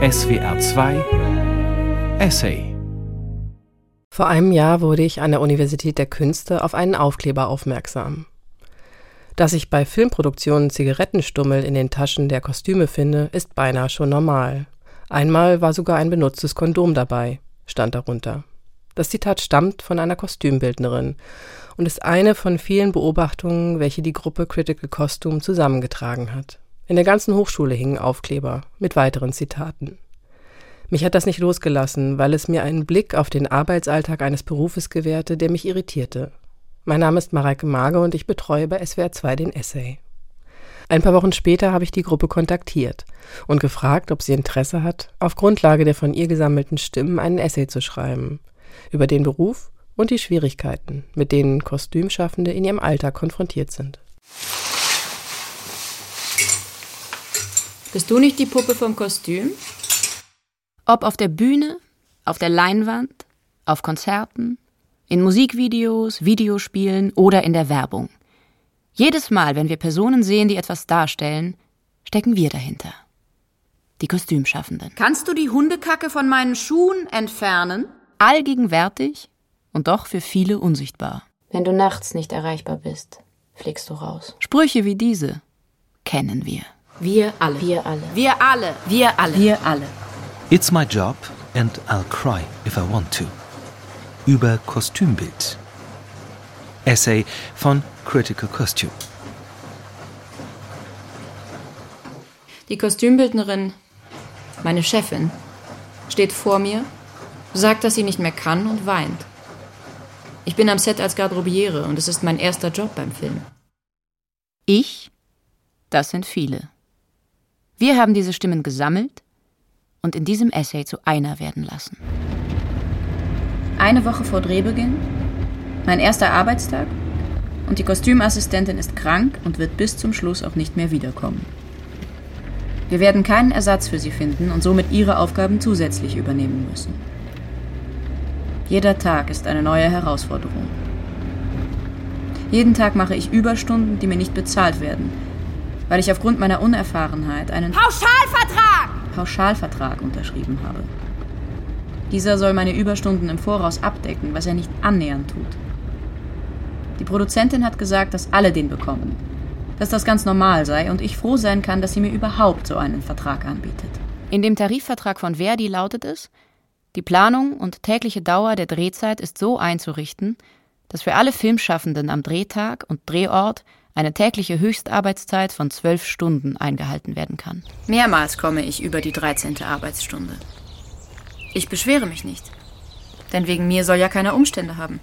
SWR 2 Essay Vor einem Jahr wurde ich an der Universität der Künste auf einen Aufkleber aufmerksam. Dass ich bei Filmproduktionen Zigarettenstummel in den Taschen der Kostüme finde, ist beinahe schon normal. Einmal war sogar ein benutztes Kondom dabei, stand darunter. Das Zitat stammt von einer Kostümbildnerin und ist eine von vielen Beobachtungen, welche die Gruppe Critical Costume zusammengetragen hat. In der ganzen Hochschule hingen Aufkleber mit weiteren Zitaten. Mich hat das nicht losgelassen, weil es mir einen Blick auf den Arbeitsalltag eines Berufes gewährte, der mich irritierte. Mein Name ist Mareike Mage und ich betreue bei SWR 2 den Essay. Ein paar Wochen später habe ich die Gruppe kontaktiert und gefragt, ob sie Interesse hat, auf Grundlage der von ihr gesammelten Stimmen einen Essay zu schreiben über den Beruf und die Schwierigkeiten, mit denen Kostümschaffende in ihrem Alltag konfrontiert sind. Bist du nicht die Puppe vom Kostüm? Ob auf der Bühne, auf der Leinwand, auf Konzerten, in Musikvideos, Videospielen oder in der Werbung. Jedes Mal, wenn wir Personen sehen, die etwas darstellen, stecken wir dahinter. Die Kostümschaffenden. Kannst du die Hundekacke von meinen Schuhen entfernen? Allgegenwärtig und doch für viele unsichtbar. Wenn du nachts nicht erreichbar bist, fliegst du raus. Sprüche wie diese kennen wir. Wir alle. Wir alle. Wir alle. Wir alle. Wir alle. It's my job and I'll cry if I want to. Über Kostümbild. Essay von Critical Costume. Die Kostümbildnerin, meine Chefin, steht vor mir, sagt, dass sie nicht mehr kann und weint. Ich bin am Set als Garderobiere und es ist mein erster Job beim Film. Ich, das sind viele. Wir haben diese Stimmen gesammelt und in diesem Essay zu einer werden lassen. Eine Woche vor Drehbeginn, mein erster Arbeitstag und die Kostümassistentin ist krank und wird bis zum Schluss auch nicht mehr wiederkommen. Wir werden keinen Ersatz für sie finden und somit ihre Aufgaben zusätzlich übernehmen müssen. Jeder Tag ist eine neue Herausforderung. Jeden Tag mache ich Überstunden, die mir nicht bezahlt werden, weil ich aufgrund meiner Unerfahrenheit einen Pauschalvertrag! Pauschalvertrag unterschrieben habe. Dieser soll meine Überstunden im Voraus abdecken, was er nicht annähernd tut. Die Produzentin hat gesagt, dass alle den bekommen, dass das ganz normal sei und ich froh sein kann, dass sie mir überhaupt so einen Vertrag anbietet. In dem Tarifvertrag von Verdi lautet es, die Planung und tägliche Dauer der Drehzeit ist so einzurichten, dass für alle Filmschaffenden am Drehtag und Drehort eine tägliche Höchstarbeitszeit von zwölf Stunden eingehalten werden kann. Mehrmals komme ich über die 13. Arbeitsstunde. Ich beschwere mich nicht, denn wegen mir soll ja keiner Umstände haben.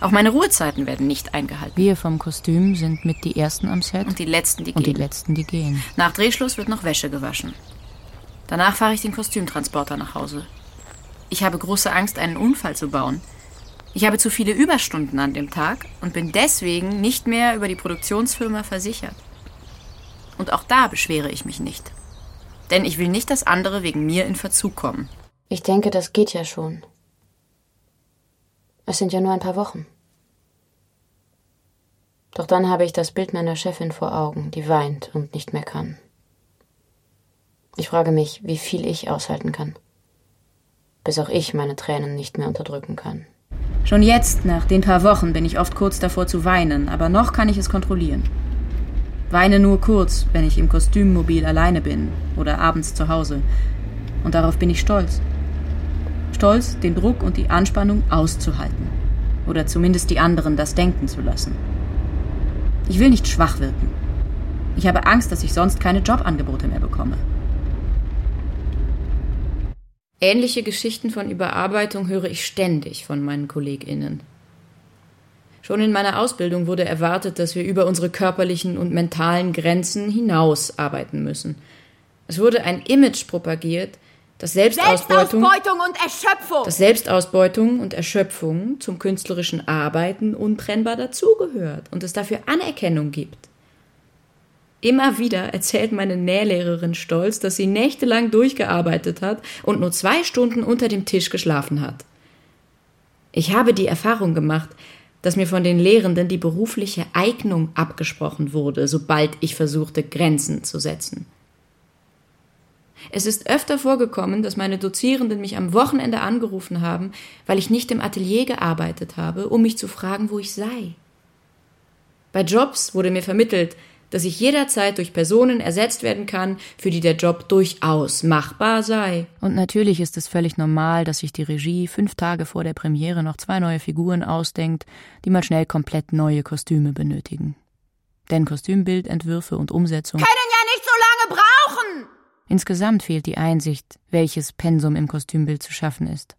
Auch meine Ruhezeiten werden nicht eingehalten. Wir vom Kostüm sind mit die Ersten am Set. Und die Letzten, die und gehen. die Letzten, die gehen. Nach Drehschluss wird noch Wäsche gewaschen. Danach fahre ich den Kostümtransporter nach Hause. Ich habe große Angst, einen Unfall zu bauen. Ich habe zu viele Überstunden an dem Tag und bin deswegen nicht mehr über die Produktionsfirma versichert. Und auch da beschwere ich mich nicht. Denn ich will nicht, dass andere wegen mir in Verzug kommen. Ich denke, das geht ja schon. Es sind ja nur ein paar Wochen. Doch dann habe ich das Bild meiner Chefin vor Augen, die weint und nicht mehr kann. Ich frage mich, wie viel ich aushalten kann, bis auch ich meine Tränen nicht mehr unterdrücken kann. Schon jetzt, nach den paar Wochen, bin ich oft kurz davor zu weinen, aber noch kann ich es kontrollieren. Weine nur kurz, wenn ich im Kostümmobil alleine bin oder abends zu Hause. Und darauf bin ich stolz. Stolz, den Druck und die Anspannung auszuhalten. Oder zumindest die anderen das denken zu lassen. Ich will nicht schwach wirken. Ich habe Angst, dass ich sonst keine Jobangebote mehr bekomme. Ähnliche Geschichten von Überarbeitung höre ich ständig von meinen KollegInnen. Schon in meiner Ausbildung wurde erwartet, dass wir über unsere körperlichen und mentalen Grenzen hinaus arbeiten müssen. Es wurde ein Image propagiert, dass Selbstausbeutung, Selbstausbeutung und Erschöpfung! dass Selbstausbeutung und Erschöpfung zum künstlerischen Arbeiten untrennbar dazugehört und es dafür Anerkennung gibt. Immer wieder erzählt meine Nählehrerin stolz, dass sie nächtelang durchgearbeitet hat und nur zwei Stunden unter dem Tisch geschlafen hat. Ich habe die Erfahrung gemacht, dass mir von den Lehrenden die berufliche Eignung abgesprochen wurde, sobald ich versuchte, Grenzen zu setzen. Es ist öfter vorgekommen, dass meine Dozierenden mich am Wochenende angerufen haben, weil ich nicht im Atelier gearbeitet habe, um mich zu fragen, wo ich sei. Bei Jobs wurde mir vermittelt, dass ich jederzeit durch Personen ersetzt werden kann, für die der Job durchaus machbar sei. Und natürlich ist es völlig normal, dass sich die Regie fünf Tage vor der Premiere noch zwei neue Figuren ausdenkt, die mal schnell komplett neue Kostüme benötigen. Denn Kostümbildentwürfe und Umsetzung können ja nicht so lange brauchen! Insgesamt fehlt die Einsicht, welches Pensum im Kostümbild zu schaffen ist.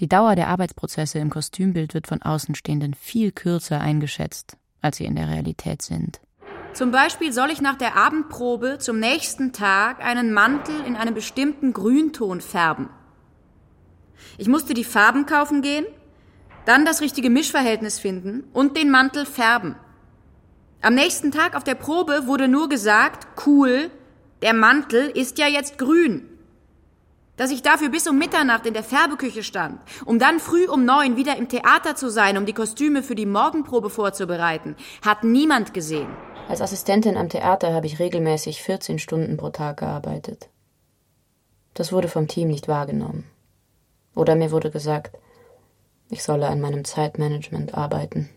Die Dauer der Arbeitsprozesse im Kostümbild wird von Außenstehenden viel kürzer eingeschätzt, als sie in der Realität sind. Zum Beispiel soll ich nach der Abendprobe zum nächsten Tag einen Mantel in einem bestimmten Grünton färben. Ich musste die Farben kaufen gehen, dann das richtige Mischverhältnis finden und den Mantel färben. Am nächsten Tag auf der Probe wurde nur gesagt, cool, der Mantel ist ja jetzt grün. Dass ich dafür bis um Mitternacht in der Färbeküche stand, um dann früh um neun wieder im Theater zu sein, um die Kostüme für die Morgenprobe vorzubereiten, hat niemand gesehen. Als Assistentin am Theater habe ich regelmäßig 14 Stunden pro Tag gearbeitet. Das wurde vom Team nicht wahrgenommen. Oder mir wurde gesagt, ich solle an meinem Zeitmanagement arbeiten.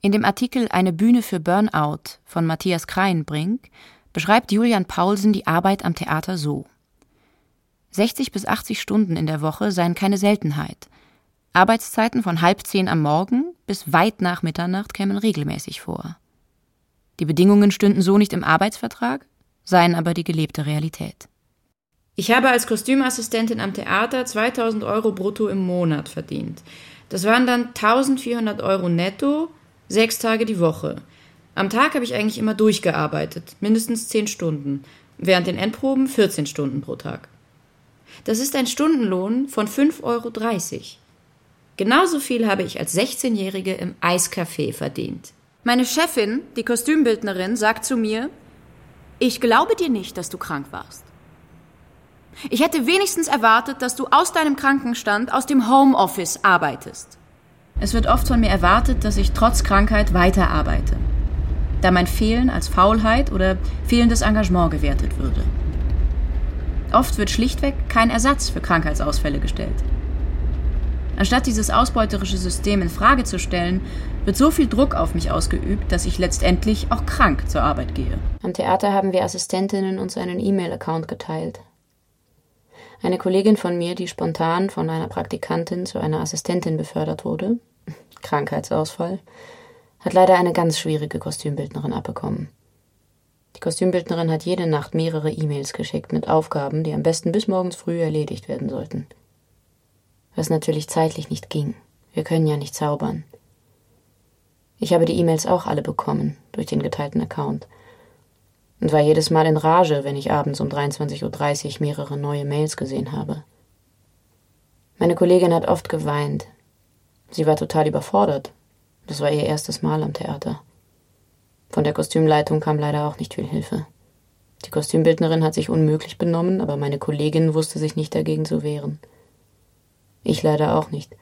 In dem Artikel Eine Bühne für Burnout von Matthias Kreinbrink beschreibt Julian Paulsen die Arbeit am Theater so. 60 bis 80 Stunden in der Woche seien keine Seltenheit. Arbeitszeiten von halb zehn am Morgen bis weit nach Mitternacht kämen regelmäßig vor. Die Bedingungen stünden so nicht im Arbeitsvertrag, seien aber die gelebte Realität. Ich habe als Kostümassistentin am Theater 2000 Euro brutto im Monat verdient. Das waren dann 1400 Euro netto, sechs Tage die Woche. Am Tag habe ich eigentlich immer durchgearbeitet, mindestens 10 Stunden, während den Endproben 14 Stunden pro Tag. Das ist ein Stundenlohn von 5,30 Euro. Genauso viel habe ich als 16-Jährige im Eiscafé verdient. Meine Chefin, die Kostümbildnerin, sagt zu mir, ich glaube dir nicht, dass du krank warst. Ich hätte wenigstens erwartet, dass du aus deinem Krankenstand aus dem Homeoffice arbeitest. Es wird oft von mir erwartet, dass ich trotz Krankheit weiterarbeite, da mein Fehlen als Faulheit oder fehlendes Engagement gewertet würde. Oft wird schlichtweg kein Ersatz für Krankheitsausfälle gestellt. Anstatt dieses ausbeuterische System in Frage zu stellen, wird so viel Druck auf mich ausgeübt, dass ich letztendlich auch krank zur Arbeit gehe. Am Theater haben wir Assistentinnen uns einen E-Mail-Account geteilt. Eine Kollegin von mir, die spontan von einer Praktikantin zu einer Assistentin befördert wurde, Krankheitsausfall, hat leider eine ganz schwierige Kostümbildnerin abbekommen. Die Kostümbildnerin hat jede Nacht mehrere E-Mails geschickt mit Aufgaben, die am besten bis morgens früh erledigt werden sollten was natürlich zeitlich nicht ging. Wir können ja nicht zaubern. Ich habe die E-Mails auch alle bekommen, durch den geteilten Account. Und war jedes Mal in Rage, wenn ich abends um 23.30 Uhr mehrere neue Mails gesehen habe. Meine Kollegin hat oft geweint. Sie war total überfordert. Das war ihr erstes Mal am Theater. Von der Kostümleitung kam leider auch nicht viel Hilfe. Die Kostümbildnerin hat sich unmöglich benommen, aber meine Kollegin wusste sich nicht dagegen zu wehren. Ich leider auch nicht.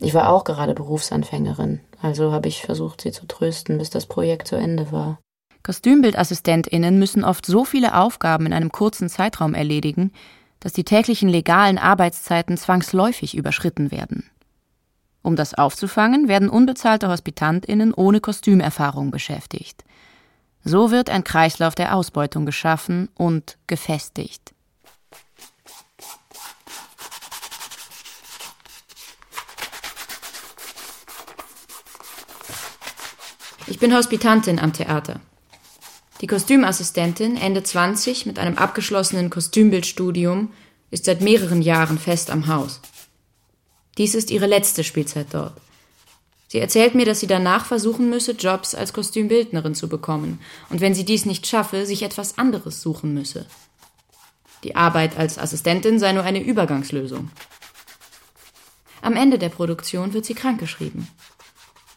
Ich war auch gerade Berufsanfängerin, also habe ich versucht, sie zu trösten, bis das Projekt zu Ende war. Kostümbildassistentinnen müssen oft so viele Aufgaben in einem kurzen Zeitraum erledigen, dass die täglichen legalen Arbeitszeiten zwangsläufig überschritten werden. Um das aufzufangen, werden unbezahlte Hospitantinnen ohne Kostümerfahrung beschäftigt. So wird ein Kreislauf der Ausbeutung geschaffen und gefestigt. Ich bin Hospitantin am Theater. Die Kostümassistentin, Ende 20, mit einem abgeschlossenen Kostümbildstudium, ist seit mehreren Jahren fest am Haus. Dies ist ihre letzte Spielzeit dort. Sie erzählt mir, dass sie danach versuchen müsse, Jobs als Kostümbildnerin zu bekommen und wenn sie dies nicht schaffe, sich etwas anderes suchen müsse. Die Arbeit als Assistentin sei nur eine Übergangslösung. Am Ende der Produktion wird sie krankgeschrieben.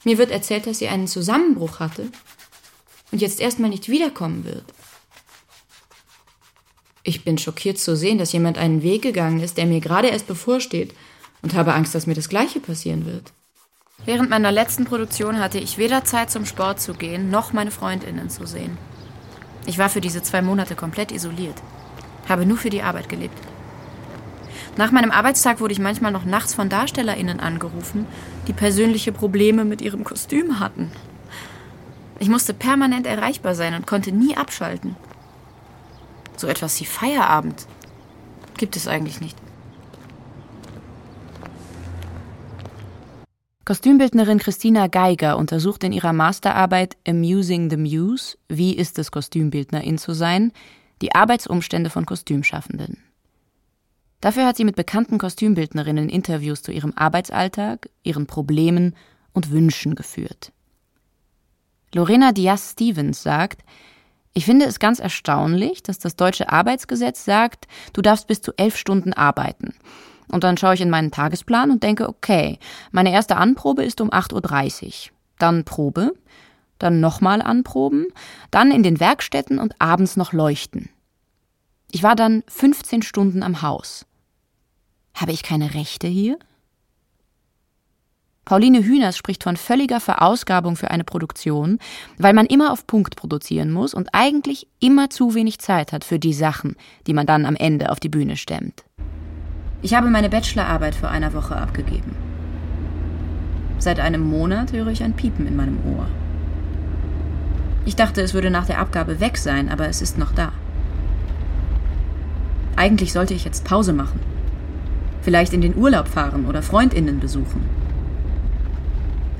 Mir wird erzählt, dass sie einen Zusammenbruch hatte und jetzt erstmal nicht wiederkommen wird. Ich bin schockiert zu sehen, dass jemand einen Weg gegangen ist, der mir gerade erst bevorsteht und habe Angst, dass mir das Gleiche passieren wird. Während meiner letzten Produktion hatte ich weder Zeit zum Sport zu gehen, noch meine Freundinnen zu sehen. Ich war für diese zwei Monate komplett isoliert. Habe nur für die Arbeit gelebt. Nach meinem Arbeitstag wurde ich manchmal noch nachts von DarstellerInnen angerufen, die persönliche Probleme mit ihrem Kostüm hatten. Ich musste permanent erreichbar sein und konnte nie abschalten. So etwas wie Feierabend gibt es eigentlich nicht. Kostümbildnerin Christina Geiger untersucht in ihrer Masterarbeit Amusing the Muse, wie ist es Kostümbildnerin zu sein, die Arbeitsumstände von Kostümschaffenden. Dafür hat sie mit bekannten Kostümbildnerinnen Interviews zu ihrem Arbeitsalltag, ihren Problemen und Wünschen geführt. Lorena Diaz Stevens sagt, ich finde es ganz erstaunlich, dass das deutsche Arbeitsgesetz sagt, du darfst bis zu elf Stunden arbeiten. Und dann schaue ich in meinen Tagesplan und denke, okay, meine erste Anprobe ist um 8.30 Uhr. Dann Probe, dann nochmal anproben, dann in den Werkstätten und abends noch leuchten. Ich war dann 15 Stunden am Haus. Habe ich keine Rechte hier? Pauline Hühners spricht von völliger Verausgabung für eine Produktion, weil man immer auf Punkt produzieren muss und eigentlich immer zu wenig Zeit hat für die Sachen, die man dann am Ende auf die Bühne stemmt. Ich habe meine Bachelorarbeit vor einer Woche abgegeben. Seit einem Monat höre ich ein Piepen in meinem Ohr. Ich dachte, es würde nach der Abgabe weg sein, aber es ist noch da. Eigentlich sollte ich jetzt Pause machen. Vielleicht in den Urlaub fahren oder Freundinnen besuchen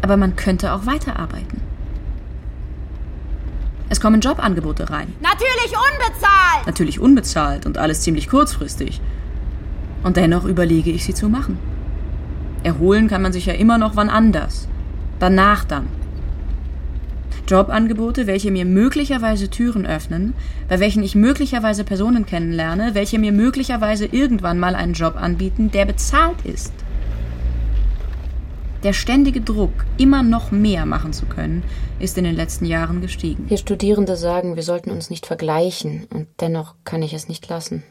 aber man könnte auch weiterarbeiten. Es kommen Jobangebote rein. Natürlich unbezahlt! Natürlich unbezahlt und alles ziemlich kurzfristig. Und dennoch überlege ich sie zu machen. Erholen kann man sich ja immer noch wann anders. Danach dann. Jobangebote, welche mir möglicherweise Türen öffnen, bei welchen ich möglicherweise Personen kennenlerne, welche mir möglicherweise irgendwann mal einen Job anbieten, der bezahlt ist. Der ständige Druck, immer noch mehr machen zu können, ist in den letzten Jahren gestiegen. Wir Studierende sagen, wir sollten uns nicht vergleichen, und dennoch kann ich es nicht lassen.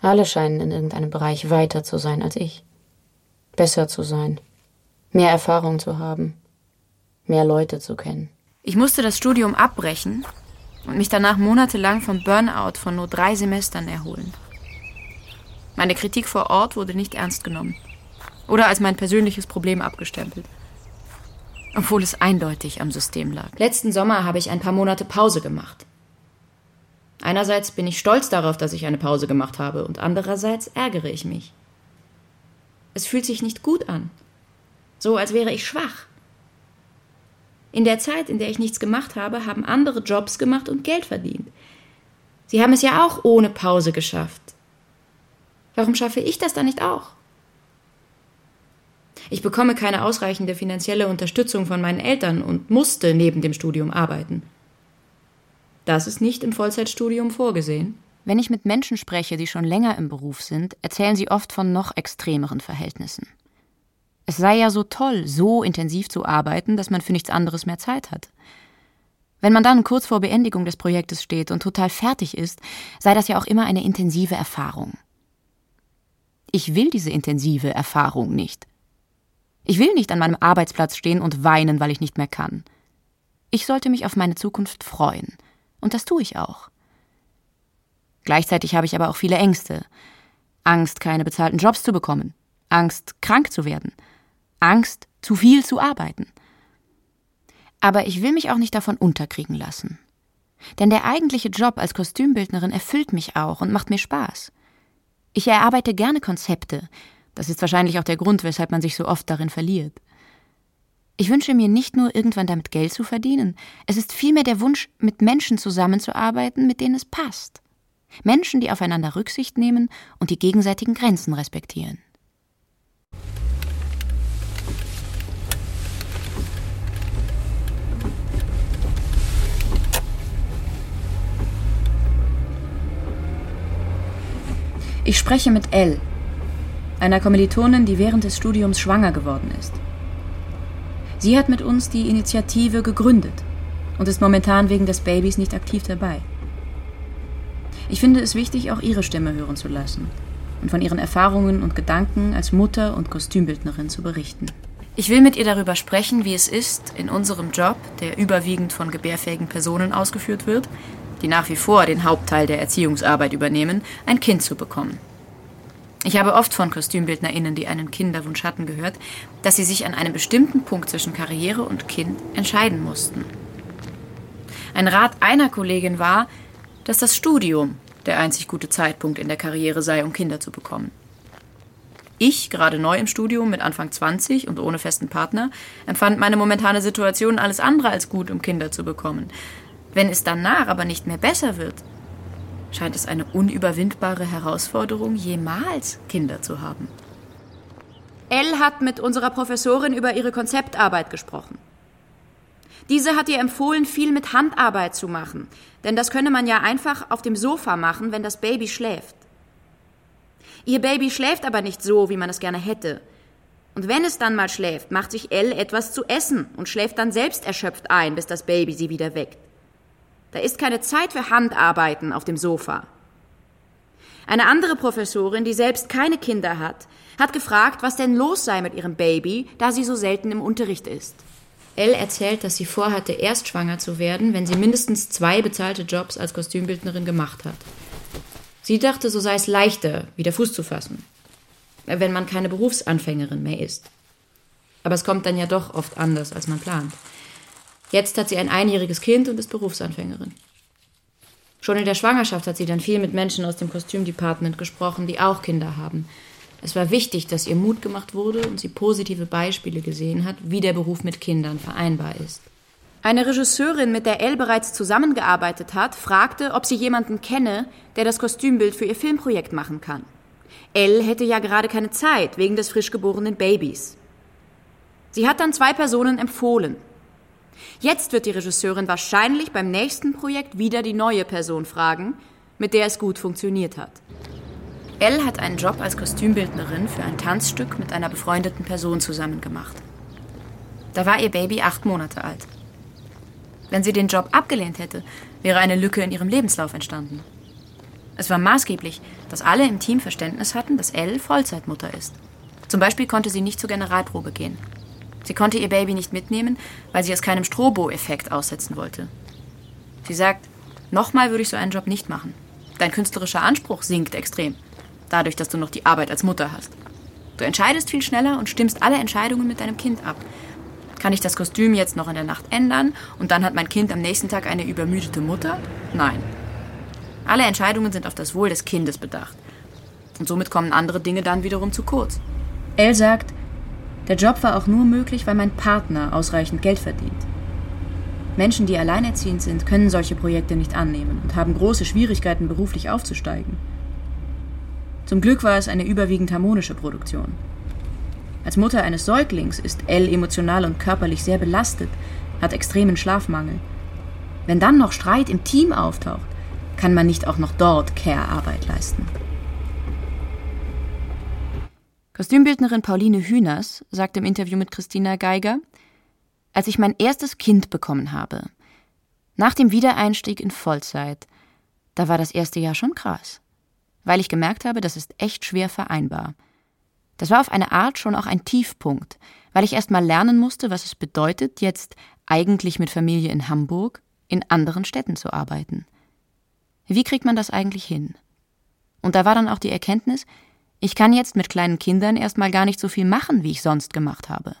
Alle scheinen in irgendeinem Bereich weiter zu sein als ich, besser zu sein, mehr Erfahrung zu haben, mehr Leute zu kennen. Ich musste das Studium abbrechen und mich danach monatelang vom Burnout von nur drei Semestern erholen. Meine Kritik vor Ort wurde nicht ernst genommen oder als mein persönliches Problem abgestempelt. Obwohl es eindeutig am System lag. Letzten Sommer habe ich ein paar Monate Pause gemacht. Einerseits bin ich stolz darauf, dass ich eine Pause gemacht habe, und andererseits ärgere ich mich. Es fühlt sich nicht gut an. So als wäre ich schwach. In der Zeit, in der ich nichts gemacht habe, haben andere Jobs gemacht und Geld verdient. Sie haben es ja auch ohne Pause geschafft. Warum schaffe ich das dann nicht auch? Ich bekomme keine ausreichende finanzielle Unterstützung von meinen Eltern und musste neben dem Studium arbeiten. Das ist nicht im Vollzeitstudium vorgesehen. Wenn ich mit Menschen spreche, die schon länger im Beruf sind, erzählen sie oft von noch extremeren Verhältnissen. Es sei ja so toll, so intensiv zu arbeiten, dass man für nichts anderes mehr Zeit hat. Wenn man dann kurz vor Beendigung des Projektes steht und total fertig ist, sei das ja auch immer eine intensive Erfahrung. Ich will diese intensive Erfahrung nicht. Ich will nicht an meinem Arbeitsplatz stehen und weinen, weil ich nicht mehr kann. Ich sollte mich auf meine Zukunft freuen. Und das tue ich auch. Gleichzeitig habe ich aber auch viele Ängste. Angst, keine bezahlten Jobs zu bekommen. Angst, krank zu werden. Angst, zu viel zu arbeiten. Aber ich will mich auch nicht davon unterkriegen lassen. Denn der eigentliche Job als Kostümbildnerin erfüllt mich auch und macht mir Spaß. Ich erarbeite gerne Konzepte, das ist wahrscheinlich auch der Grund, weshalb man sich so oft darin verliert. Ich wünsche mir nicht nur irgendwann damit Geld zu verdienen, es ist vielmehr der Wunsch, mit Menschen zusammenzuarbeiten, mit denen es passt. Menschen, die aufeinander Rücksicht nehmen und die gegenseitigen Grenzen respektieren. Ich spreche mit Elle, einer Kommilitonin, die während des Studiums schwanger geworden ist. Sie hat mit uns die Initiative gegründet und ist momentan wegen des Babys nicht aktiv dabei. Ich finde es wichtig, auch ihre Stimme hören zu lassen und von ihren Erfahrungen und Gedanken als Mutter und Kostümbildnerin zu berichten. Ich will mit ihr darüber sprechen, wie es ist, in unserem Job, der überwiegend von gebärfähigen Personen ausgeführt wird, die nach wie vor den Hauptteil der Erziehungsarbeit übernehmen, ein Kind zu bekommen. Ich habe oft von KostümbildnerInnen, die einen Kinderwunsch hatten, gehört, dass sie sich an einem bestimmten Punkt zwischen Karriere und Kind entscheiden mussten. Ein Rat einer Kollegin war, dass das Studium der einzig gute Zeitpunkt in der Karriere sei, um Kinder zu bekommen. Ich, gerade neu im Studium mit Anfang 20 und ohne festen Partner, empfand meine momentane Situation alles andere als gut, um Kinder zu bekommen. Wenn es danach aber nicht mehr besser wird, scheint es eine unüberwindbare Herausforderung, jemals Kinder zu haben. Elle hat mit unserer Professorin über ihre Konzeptarbeit gesprochen. Diese hat ihr empfohlen, viel mit Handarbeit zu machen, denn das könne man ja einfach auf dem Sofa machen, wenn das Baby schläft. Ihr Baby schläft aber nicht so, wie man es gerne hätte. Und wenn es dann mal schläft, macht sich Elle etwas zu essen und schläft dann selbst erschöpft ein, bis das Baby sie wieder weckt. Da ist keine Zeit für Handarbeiten auf dem Sofa. Eine andere Professorin, die selbst keine Kinder hat, hat gefragt, was denn los sei mit ihrem Baby, da sie so selten im Unterricht ist. Elle erzählt, dass sie vorhatte, erst schwanger zu werden, wenn sie mindestens zwei bezahlte Jobs als Kostümbildnerin gemacht hat. Sie dachte, so sei es leichter, wieder Fuß zu fassen, wenn man keine Berufsanfängerin mehr ist. Aber es kommt dann ja doch oft anders, als man plant. Jetzt hat sie ein einjähriges Kind und ist Berufsanfängerin. Schon in der Schwangerschaft hat sie dann viel mit Menschen aus dem Kostümdepartment gesprochen, die auch Kinder haben. Es war wichtig, dass ihr Mut gemacht wurde und sie positive Beispiele gesehen hat, wie der Beruf mit Kindern vereinbar ist. Eine Regisseurin, mit der Elle bereits zusammengearbeitet hat, fragte, ob sie jemanden kenne, der das Kostümbild für ihr Filmprojekt machen kann. Elle hätte ja gerade keine Zeit wegen des frisch geborenen Babys. Sie hat dann zwei Personen empfohlen. Jetzt wird die Regisseurin wahrscheinlich beim nächsten Projekt wieder die neue Person fragen, mit der es gut funktioniert hat. Elle hat einen Job als Kostümbildnerin für ein Tanzstück mit einer befreundeten Person zusammen gemacht. Da war ihr Baby acht Monate alt. Wenn sie den Job abgelehnt hätte, wäre eine Lücke in ihrem Lebenslauf entstanden. Es war maßgeblich, dass alle im Team Verständnis hatten, dass Elle Vollzeitmutter ist. Zum Beispiel konnte sie nicht zur Generalprobe gehen. Sie konnte ihr Baby nicht mitnehmen, weil sie es keinem Strobo-Effekt aussetzen wollte. Sie sagt, nochmal würde ich so einen Job nicht machen. Dein künstlerischer Anspruch sinkt extrem, dadurch, dass du noch die Arbeit als Mutter hast. Du entscheidest viel schneller und stimmst alle Entscheidungen mit deinem Kind ab, kann ich das Kostüm jetzt noch in der Nacht ändern und dann hat mein Kind am nächsten Tag eine übermüdete Mutter? Nein. Alle Entscheidungen sind auf das Wohl des Kindes bedacht. Und somit kommen andere Dinge dann wiederum zu kurz. Elle sagt, der Job war auch nur möglich, weil mein Partner ausreichend Geld verdient. Menschen, die alleinerziehend sind, können solche Projekte nicht annehmen und haben große Schwierigkeiten, beruflich aufzusteigen. Zum Glück war es eine überwiegend harmonische Produktion. Als Mutter eines Säuglings ist Elle emotional und körperlich sehr belastet, hat extremen Schlafmangel. Wenn dann noch Streit im Team auftaucht, kann man nicht auch noch dort Care-Arbeit leisten. Kostümbildnerin Pauline Hühners sagt im Interview mit Christina Geiger, als ich mein erstes Kind bekommen habe, nach dem Wiedereinstieg in Vollzeit, da war das erste Jahr schon krass, weil ich gemerkt habe, das ist echt schwer vereinbar. Das war auf eine Art schon auch ein Tiefpunkt, weil ich erst mal lernen musste, was es bedeutet, jetzt eigentlich mit Familie in Hamburg in anderen Städten zu arbeiten. Wie kriegt man das eigentlich hin? Und da war dann auch die Erkenntnis, ich kann jetzt mit kleinen Kindern erstmal gar nicht so viel machen, wie ich sonst gemacht habe.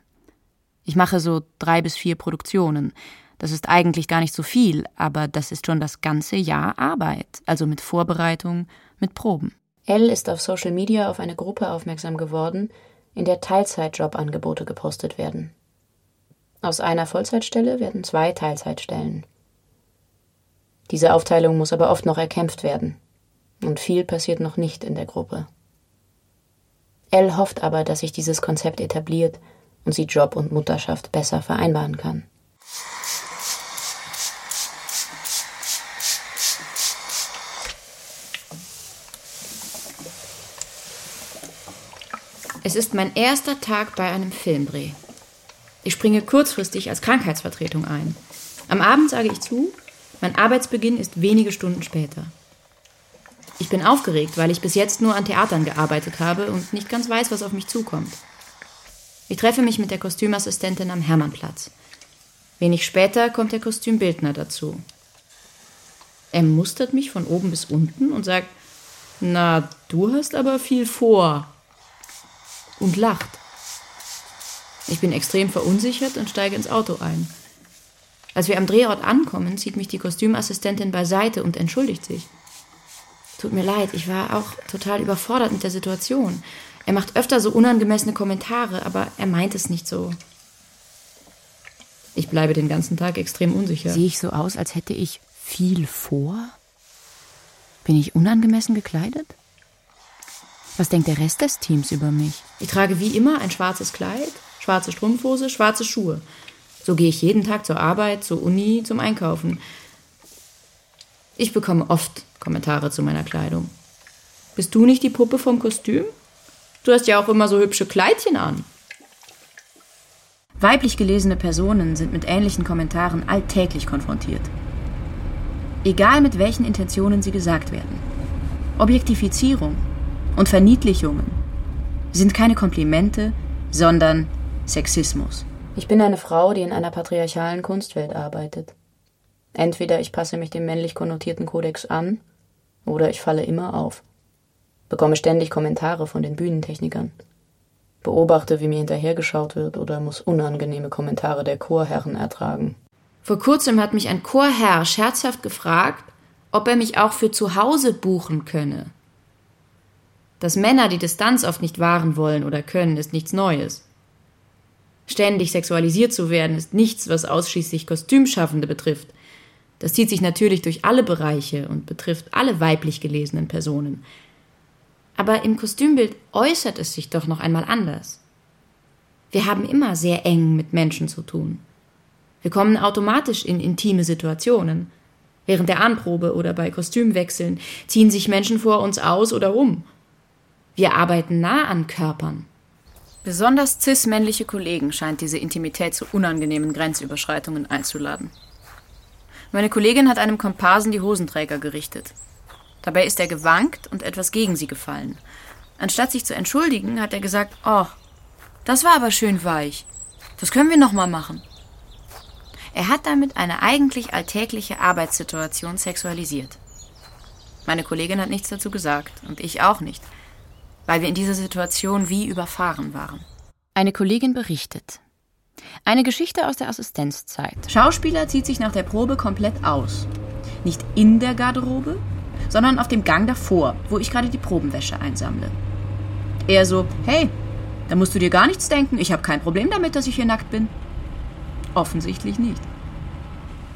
Ich mache so drei bis vier Produktionen. Das ist eigentlich gar nicht so viel, aber das ist schon das ganze Jahr Arbeit, also mit Vorbereitung, mit Proben. Elle ist auf Social Media auf eine Gruppe aufmerksam geworden, in der Teilzeitjobangebote gepostet werden. Aus einer Vollzeitstelle werden zwei Teilzeitstellen. Diese Aufteilung muss aber oft noch erkämpft werden. Und viel passiert noch nicht in der Gruppe. Elle hofft aber, dass sich dieses Konzept etabliert und sie Job und Mutterschaft besser vereinbaren kann. Es ist mein erster Tag bei einem Filmdreh. Ich springe kurzfristig als Krankheitsvertretung ein. Am Abend sage ich zu, mein Arbeitsbeginn ist wenige Stunden später. Ich bin aufgeregt, weil ich bis jetzt nur an Theatern gearbeitet habe und nicht ganz weiß, was auf mich zukommt. Ich treffe mich mit der Kostümassistentin am Hermannplatz. Wenig später kommt der Kostümbildner dazu. Er mustert mich von oben bis unten und sagt, na, du hast aber viel vor. Und lacht. Ich bin extrem verunsichert und steige ins Auto ein. Als wir am Drehort ankommen, zieht mich die Kostümassistentin beiseite und entschuldigt sich. Tut mir leid, ich war auch total überfordert mit der Situation. Er macht öfter so unangemessene Kommentare, aber er meint es nicht so. Ich bleibe den ganzen Tag extrem unsicher. Sehe ich so aus, als hätte ich viel vor? Bin ich unangemessen gekleidet? Was denkt der Rest des Teams über mich? Ich trage wie immer ein schwarzes Kleid, schwarze Strumpfhose, schwarze Schuhe. So gehe ich jeden Tag zur Arbeit, zur Uni, zum Einkaufen. Ich bekomme oft Kommentare zu meiner Kleidung. Bist du nicht die Puppe vom Kostüm? Du hast ja auch immer so hübsche Kleidchen an. Weiblich gelesene Personen sind mit ähnlichen Kommentaren alltäglich konfrontiert. Egal mit welchen Intentionen sie gesagt werden. Objektifizierung und Verniedlichungen sind keine Komplimente, sondern Sexismus. Ich bin eine Frau, die in einer patriarchalen Kunstwelt arbeitet. Entweder ich passe mich dem männlich konnotierten Kodex an, oder ich falle immer auf. Bekomme ständig Kommentare von den Bühnentechnikern. Beobachte, wie mir hinterhergeschaut wird oder muss unangenehme Kommentare der Chorherren ertragen. Vor kurzem hat mich ein Chorherr scherzhaft gefragt, ob er mich auch für zu Hause buchen könne. Dass Männer die Distanz oft nicht wahren wollen oder können, ist nichts Neues. Ständig sexualisiert zu werden, ist nichts, was ausschließlich Kostümschaffende betrifft. Das zieht sich natürlich durch alle Bereiche und betrifft alle weiblich gelesenen Personen. Aber im Kostümbild äußert es sich doch noch einmal anders. Wir haben immer sehr eng mit Menschen zu tun. Wir kommen automatisch in intime Situationen. Während der Anprobe oder bei Kostümwechseln ziehen sich Menschen vor uns aus oder um. Wir arbeiten nah an Körpern. Besonders cis-männliche Kollegen scheint diese Intimität zu unangenehmen Grenzüberschreitungen einzuladen. Meine Kollegin hat einem Komparsen die Hosenträger gerichtet. Dabei ist er gewankt und etwas gegen sie gefallen. Anstatt sich zu entschuldigen, hat er gesagt: Oh, das war aber schön weich. Das können wir noch mal machen. Er hat damit eine eigentlich alltägliche Arbeitssituation sexualisiert. Meine Kollegin hat nichts dazu gesagt und ich auch nicht, weil wir in dieser Situation wie überfahren waren. Eine Kollegin berichtet. Eine Geschichte aus der Assistenzzeit. Schauspieler zieht sich nach der Probe komplett aus. Nicht in der Garderobe, sondern auf dem Gang davor, wo ich gerade die Probenwäsche einsammle. Er so, hey, da musst du dir gar nichts denken, ich habe kein Problem damit, dass ich hier nackt bin. Offensichtlich nicht.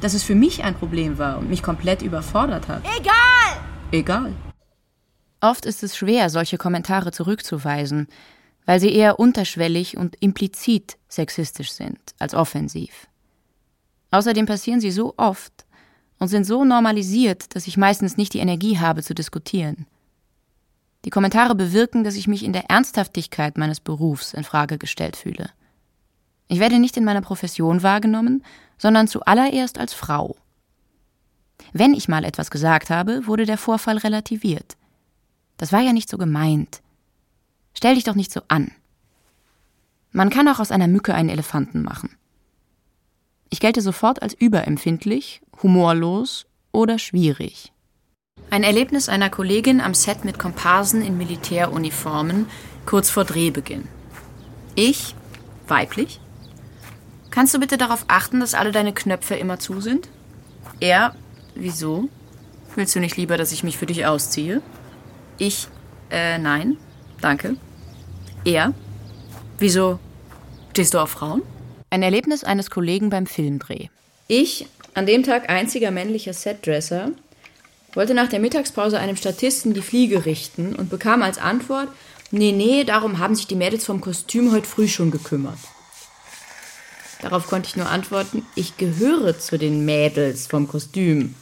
Dass es für mich ein Problem war und mich komplett überfordert hat. Egal! Egal. Oft ist es schwer, solche Kommentare zurückzuweisen, weil sie eher unterschwellig und implizit sexistisch sind als offensiv. Außerdem passieren sie so oft und sind so normalisiert, dass ich meistens nicht die Energie habe zu diskutieren. Die Kommentare bewirken, dass ich mich in der Ernsthaftigkeit meines Berufs in Frage gestellt fühle. Ich werde nicht in meiner Profession wahrgenommen, sondern zuallererst als Frau. Wenn ich mal etwas gesagt habe, wurde der Vorfall relativiert. Das war ja nicht so gemeint. Stell dich doch nicht so an. Man kann auch aus einer Mücke einen Elefanten machen. Ich gelte sofort als überempfindlich, humorlos oder schwierig. Ein Erlebnis einer Kollegin am Set mit Komparsen in Militäruniformen kurz vor Drehbeginn. Ich, weiblich. Kannst du bitte darauf achten, dass alle deine Knöpfe immer zu sind? Er, wieso? Willst du nicht lieber, dass ich mich für dich ausziehe? Ich, äh, nein. Danke. Er? Wieso stehst du auf Frauen? Ein Erlebnis eines Kollegen beim Filmdreh. Ich, an dem Tag einziger männlicher Setdresser, wollte nach der Mittagspause einem Statisten die Fliege richten und bekam als Antwort: Nee, nee, darum haben sich die Mädels vom Kostüm heute früh schon gekümmert. Darauf konnte ich nur antworten: Ich gehöre zu den Mädels vom Kostüm.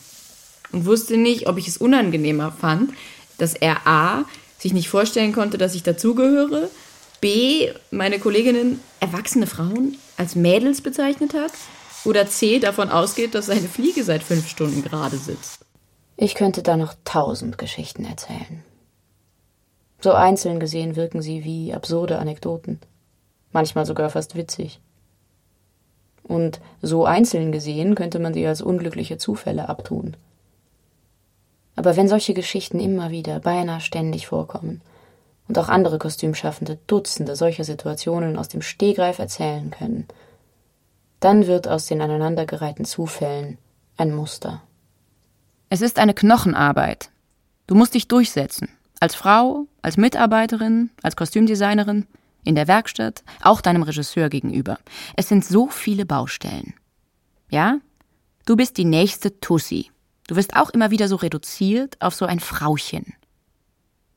Und wusste nicht, ob ich es unangenehmer fand, dass er A sich nicht vorstellen konnte, dass ich dazugehöre, B, meine Kolleginnen erwachsene Frauen als Mädels bezeichnet hat oder C, davon ausgeht, dass seine Fliege seit fünf Stunden gerade sitzt. Ich könnte da noch tausend Geschichten erzählen. So einzeln gesehen wirken sie wie absurde Anekdoten, manchmal sogar fast witzig. Und so einzeln gesehen könnte man sie als unglückliche Zufälle abtun. Aber wenn solche Geschichten immer wieder, beinahe ständig vorkommen und auch andere Kostümschaffende Dutzende solcher Situationen aus dem Stegreif erzählen können, dann wird aus den aneinandergereihten Zufällen ein Muster. Es ist eine Knochenarbeit. Du musst dich durchsetzen. Als Frau, als Mitarbeiterin, als Kostümdesignerin, in der Werkstatt, auch deinem Regisseur gegenüber. Es sind so viele Baustellen. Ja? Du bist die nächste Tussi. Du wirst auch immer wieder so reduziert auf so ein Frauchen.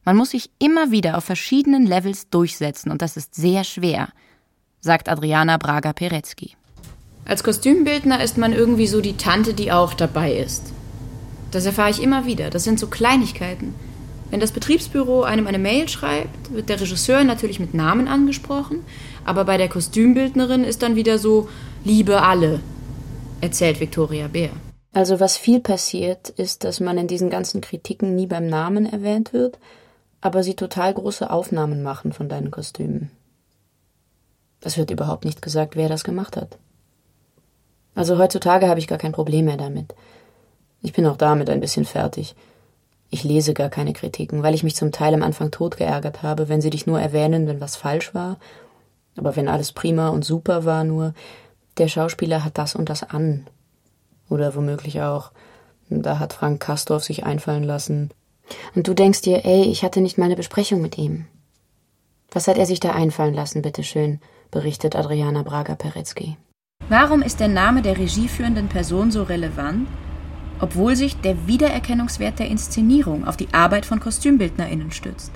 Man muss sich immer wieder auf verschiedenen Levels durchsetzen und das ist sehr schwer, sagt Adriana Braga-Peretzky. Als Kostümbildner ist man irgendwie so die Tante, die auch dabei ist. Das erfahre ich immer wieder. Das sind so Kleinigkeiten. Wenn das Betriebsbüro einem eine Mail schreibt, wird der Regisseur natürlich mit Namen angesprochen, aber bei der Kostümbildnerin ist dann wieder so Liebe alle, erzählt Victoria Bär. Also was viel passiert, ist, dass man in diesen ganzen Kritiken nie beim Namen erwähnt wird, aber sie total große Aufnahmen machen von deinen Kostümen. Es wird überhaupt nicht gesagt, wer das gemacht hat. Also heutzutage habe ich gar kein Problem mehr damit. Ich bin auch damit ein bisschen fertig. Ich lese gar keine Kritiken, weil ich mich zum Teil am Anfang tot geärgert habe, wenn sie dich nur erwähnen, wenn was falsch war. Aber wenn alles prima und super war, nur der Schauspieler hat das und das an. Oder womöglich auch, da hat Frank Kastorf sich einfallen lassen. Und du denkst dir, ey, ich hatte nicht mal eine Besprechung mit ihm. Was hat er sich da einfallen lassen, bitteschön, berichtet Adriana Braga-Peretzky. Warum ist der Name der regieführenden Person so relevant, obwohl sich der Wiedererkennungswert der Inszenierung auf die Arbeit von KostümbildnerInnen stützt?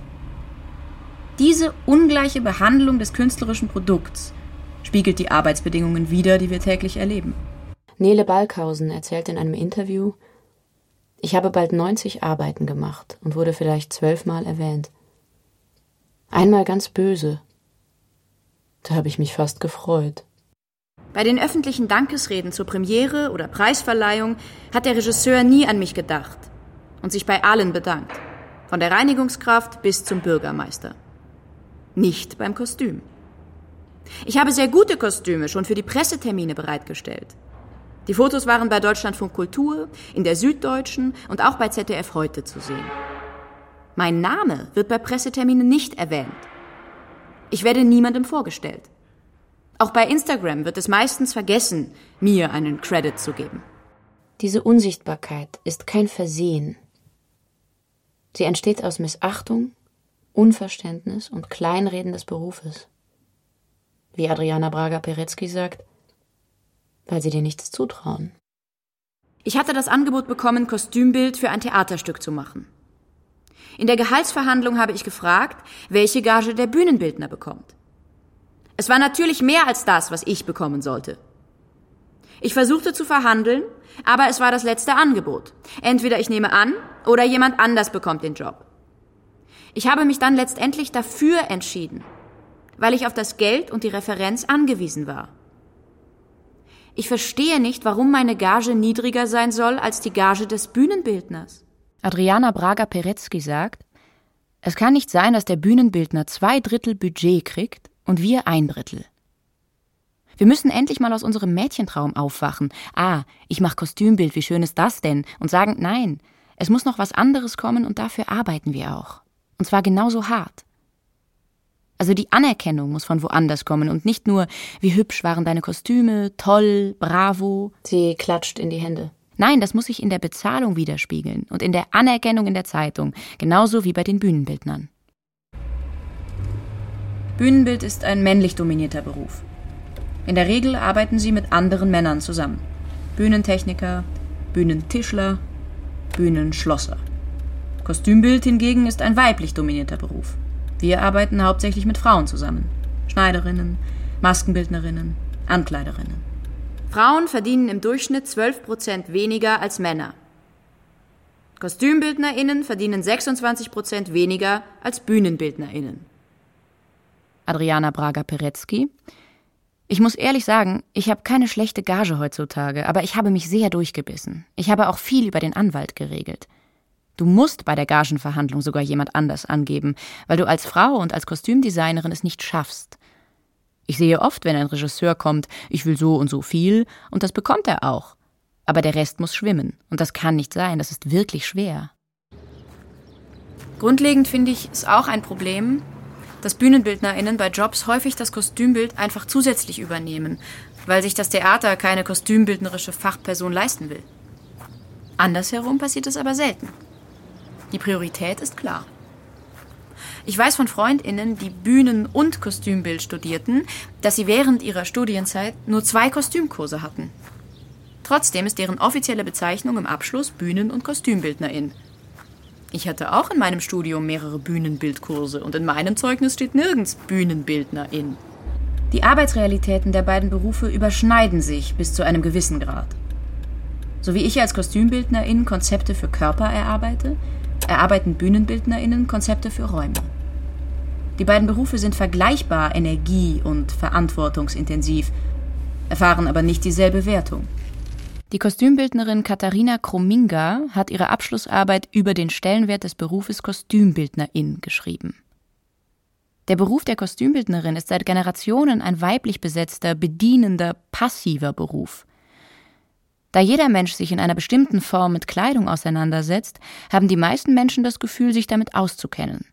Diese ungleiche Behandlung des künstlerischen Produkts spiegelt die Arbeitsbedingungen wider, die wir täglich erleben. Nele Balkhausen erzählt in einem Interview, ich habe bald 90 Arbeiten gemacht und wurde vielleicht zwölfmal erwähnt. Einmal ganz böse. Da habe ich mich fast gefreut. Bei den öffentlichen Dankesreden zur Premiere oder Preisverleihung hat der Regisseur nie an mich gedacht und sich bei allen bedankt, von der Reinigungskraft bis zum Bürgermeister. Nicht beim Kostüm. Ich habe sehr gute Kostüme schon für die Pressetermine bereitgestellt. Die Fotos waren bei Deutschlandfunk Kultur, in der Süddeutschen und auch bei ZDF heute zu sehen. Mein Name wird bei Presseterminen nicht erwähnt. Ich werde niemandem vorgestellt. Auch bei Instagram wird es meistens vergessen, mir einen Credit zu geben. Diese Unsichtbarkeit ist kein Versehen. Sie entsteht aus Missachtung, Unverständnis und Kleinreden des Berufes. Wie Adriana Braga-Peretzky sagt, weil sie dir nichts zutrauen. Ich hatte das Angebot bekommen, Kostümbild für ein Theaterstück zu machen. In der Gehaltsverhandlung habe ich gefragt, welche Gage der Bühnenbildner bekommt. Es war natürlich mehr als das, was ich bekommen sollte. Ich versuchte zu verhandeln, aber es war das letzte Angebot. Entweder ich nehme an oder jemand anders bekommt den Job. Ich habe mich dann letztendlich dafür entschieden, weil ich auf das Geld und die Referenz angewiesen war. Ich verstehe nicht, warum meine Gage niedriger sein soll als die Gage des Bühnenbildners. Adriana Braga-Peretzky sagt, es kann nicht sein, dass der Bühnenbildner zwei Drittel Budget kriegt und wir ein Drittel. Wir müssen endlich mal aus unserem Mädchentraum aufwachen. Ah, ich mach Kostümbild, wie schön ist das denn? Und sagen, nein, es muss noch was anderes kommen und dafür arbeiten wir auch. Und zwar genauso hart. Also die Anerkennung muss von woanders kommen und nicht nur, wie hübsch waren deine Kostüme, toll, bravo. Sie klatscht in die Hände. Nein, das muss sich in der Bezahlung widerspiegeln und in der Anerkennung in der Zeitung, genauso wie bei den Bühnenbildnern. Bühnenbild ist ein männlich dominierter Beruf. In der Regel arbeiten sie mit anderen Männern zusammen. Bühnentechniker, Bühnentischler, Bühnenschlosser. Kostümbild hingegen ist ein weiblich dominierter Beruf. Wir arbeiten hauptsächlich mit Frauen zusammen. Schneiderinnen, Maskenbildnerinnen, Ankleiderinnen. Frauen verdienen im Durchschnitt 12 Prozent weniger als Männer. KostümbildnerInnen verdienen 26 Prozent weniger als BühnenbildnerInnen. Adriana Braga-Peretzky. Ich muss ehrlich sagen, ich habe keine schlechte Gage heutzutage, aber ich habe mich sehr durchgebissen. Ich habe auch viel über den Anwalt geregelt. Du musst bei der Gagenverhandlung sogar jemand anders angeben, weil du als Frau und als Kostümdesignerin es nicht schaffst. Ich sehe oft, wenn ein Regisseur kommt, ich will so und so viel, und das bekommt er auch. Aber der Rest muss schwimmen, und das kann nicht sein, das ist wirklich schwer. Grundlegend finde ich es auch ein Problem, dass BühnenbildnerInnen bei Jobs häufig das Kostümbild einfach zusätzlich übernehmen, weil sich das Theater keine kostümbildnerische Fachperson leisten will. Andersherum passiert es aber selten. Die Priorität ist klar. Ich weiß von FreundInnen, die Bühnen- und Kostümbild studierten, dass sie während ihrer Studienzeit nur zwei Kostümkurse hatten. Trotzdem ist deren offizielle Bezeichnung im Abschluss Bühnen- und Kostümbildnerin. Ich hatte auch in meinem Studium mehrere Bühnenbildkurse und in meinem Zeugnis steht nirgends Bühnenbildnerin. Die Arbeitsrealitäten der beiden Berufe überschneiden sich bis zu einem gewissen Grad. So wie ich als Kostümbildnerin Konzepte für Körper erarbeite, erarbeiten Bühnenbildnerinnen Konzepte für Räume. Die beiden Berufe sind vergleichbar energie- und verantwortungsintensiv, erfahren aber nicht dieselbe Wertung. Die Kostümbildnerin Katharina Krominga hat ihre Abschlussarbeit über den Stellenwert des Berufes Kostümbildnerin geschrieben. Der Beruf der Kostümbildnerin ist seit Generationen ein weiblich besetzter, bedienender, passiver Beruf. Da jeder Mensch sich in einer bestimmten Form mit Kleidung auseinandersetzt, haben die meisten Menschen das Gefühl, sich damit auszukennen.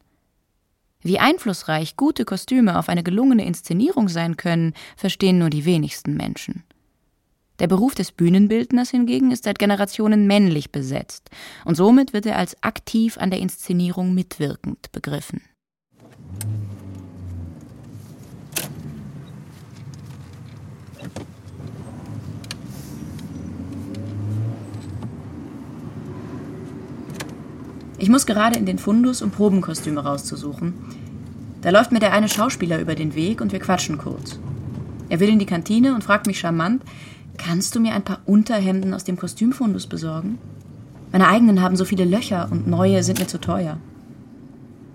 Wie einflussreich gute Kostüme auf eine gelungene Inszenierung sein können, verstehen nur die wenigsten Menschen. Der Beruf des Bühnenbildners hingegen ist seit Generationen männlich besetzt, und somit wird er als aktiv an der Inszenierung mitwirkend begriffen. Ich muss gerade in den Fundus, um Probenkostüme rauszusuchen. Da läuft mir der eine Schauspieler über den Weg und wir quatschen kurz. Er will in die Kantine und fragt mich charmant, kannst du mir ein paar Unterhemden aus dem Kostümfundus besorgen? Meine eigenen haben so viele Löcher und neue sind mir zu teuer.